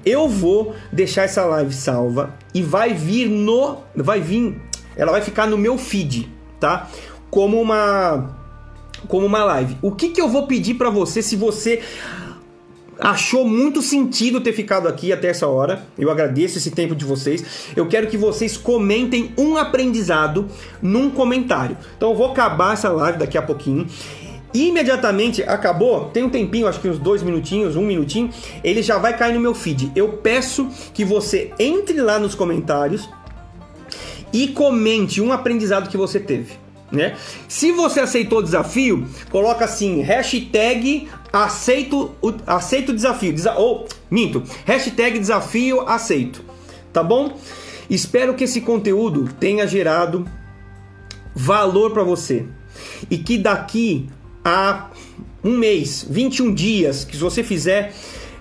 eu vou deixar essa live salva e vai vir no, vai vir, ela vai ficar no meu feed, tá? Como uma como uma live. O que que eu vou pedir para você se você achou muito sentido ter ficado aqui até essa hora. Eu agradeço esse tempo de vocês. Eu quero que vocês comentem um aprendizado num comentário. Então eu vou acabar essa live daqui a pouquinho. Imediatamente acabou, tem um tempinho, acho que uns dois minutinhos, um minutinho, ele já vai cair no meu feed. Eu peço que você entre lá nos comentários e comente um aprendizado que você teve. Né? Se você aceitou o desafio, coloca assim, hashtag aceito o, aceito desafio. Desa, ou, minto, hashtag desafio aceito. Tá bom? Espero que esse conteúdo tenha gerado valor para você. E que daqui a um mês, 21 dias, que se você fizer,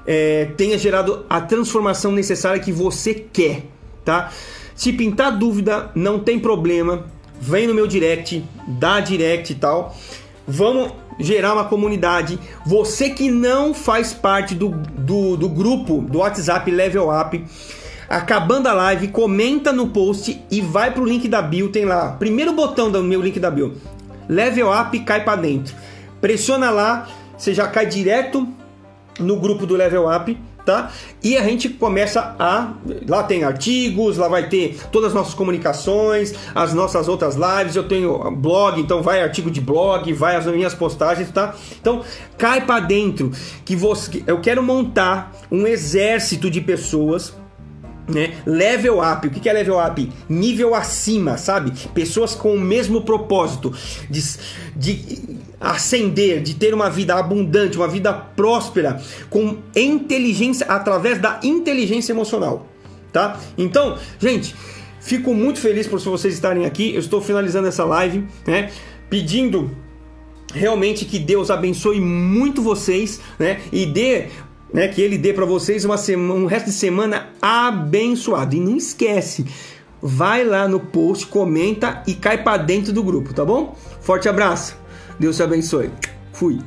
é, tenha gerado a transformação necessária que você quer, tá? Se pintar dúvida, não tem problema vem no meu direct, dá direct e tal. Vamos gerar uma comunidade. Você que não faz parte do, do, do grupo do WhatsApp Level Up, acabando a live, comenta no post e vai pro link da bio. Tem lá, primeiro botão do meu link da bio. Level Up cai para dentro. Pressiona lá, você já cai direto no grupo do Level Up tá? E a gente começa a. Lá tem artigos, lá vai ter todas as nossas comunicações, as nossas outras lives. Eu tenho blog, então vai artigo de blog, vai as minhas postagens, tá? Então cai para dentro que você. Eu quero montar um exército de pessoas né? Level up, o que é level up? Nível acima, sabe? Pessoas com o mesmo propósito de, de ascender, de ter uma vida abundante, uma vida próspera, com inteligência, através da inteligência emocional, tá? Então, gente, fico muito feliz por vocês estarem aqui. Eu estou finalizando essa live, né? Pedindo realmente que Deus abençoe muito vocês, né? E dê né, que ele dê para vocês uma semana, um resto de semana abençoado. E não esquece, vai lá no post, comenta e cai para dentro do grupo, tá bom? Forte abraço. Deus te abençoe. Fui.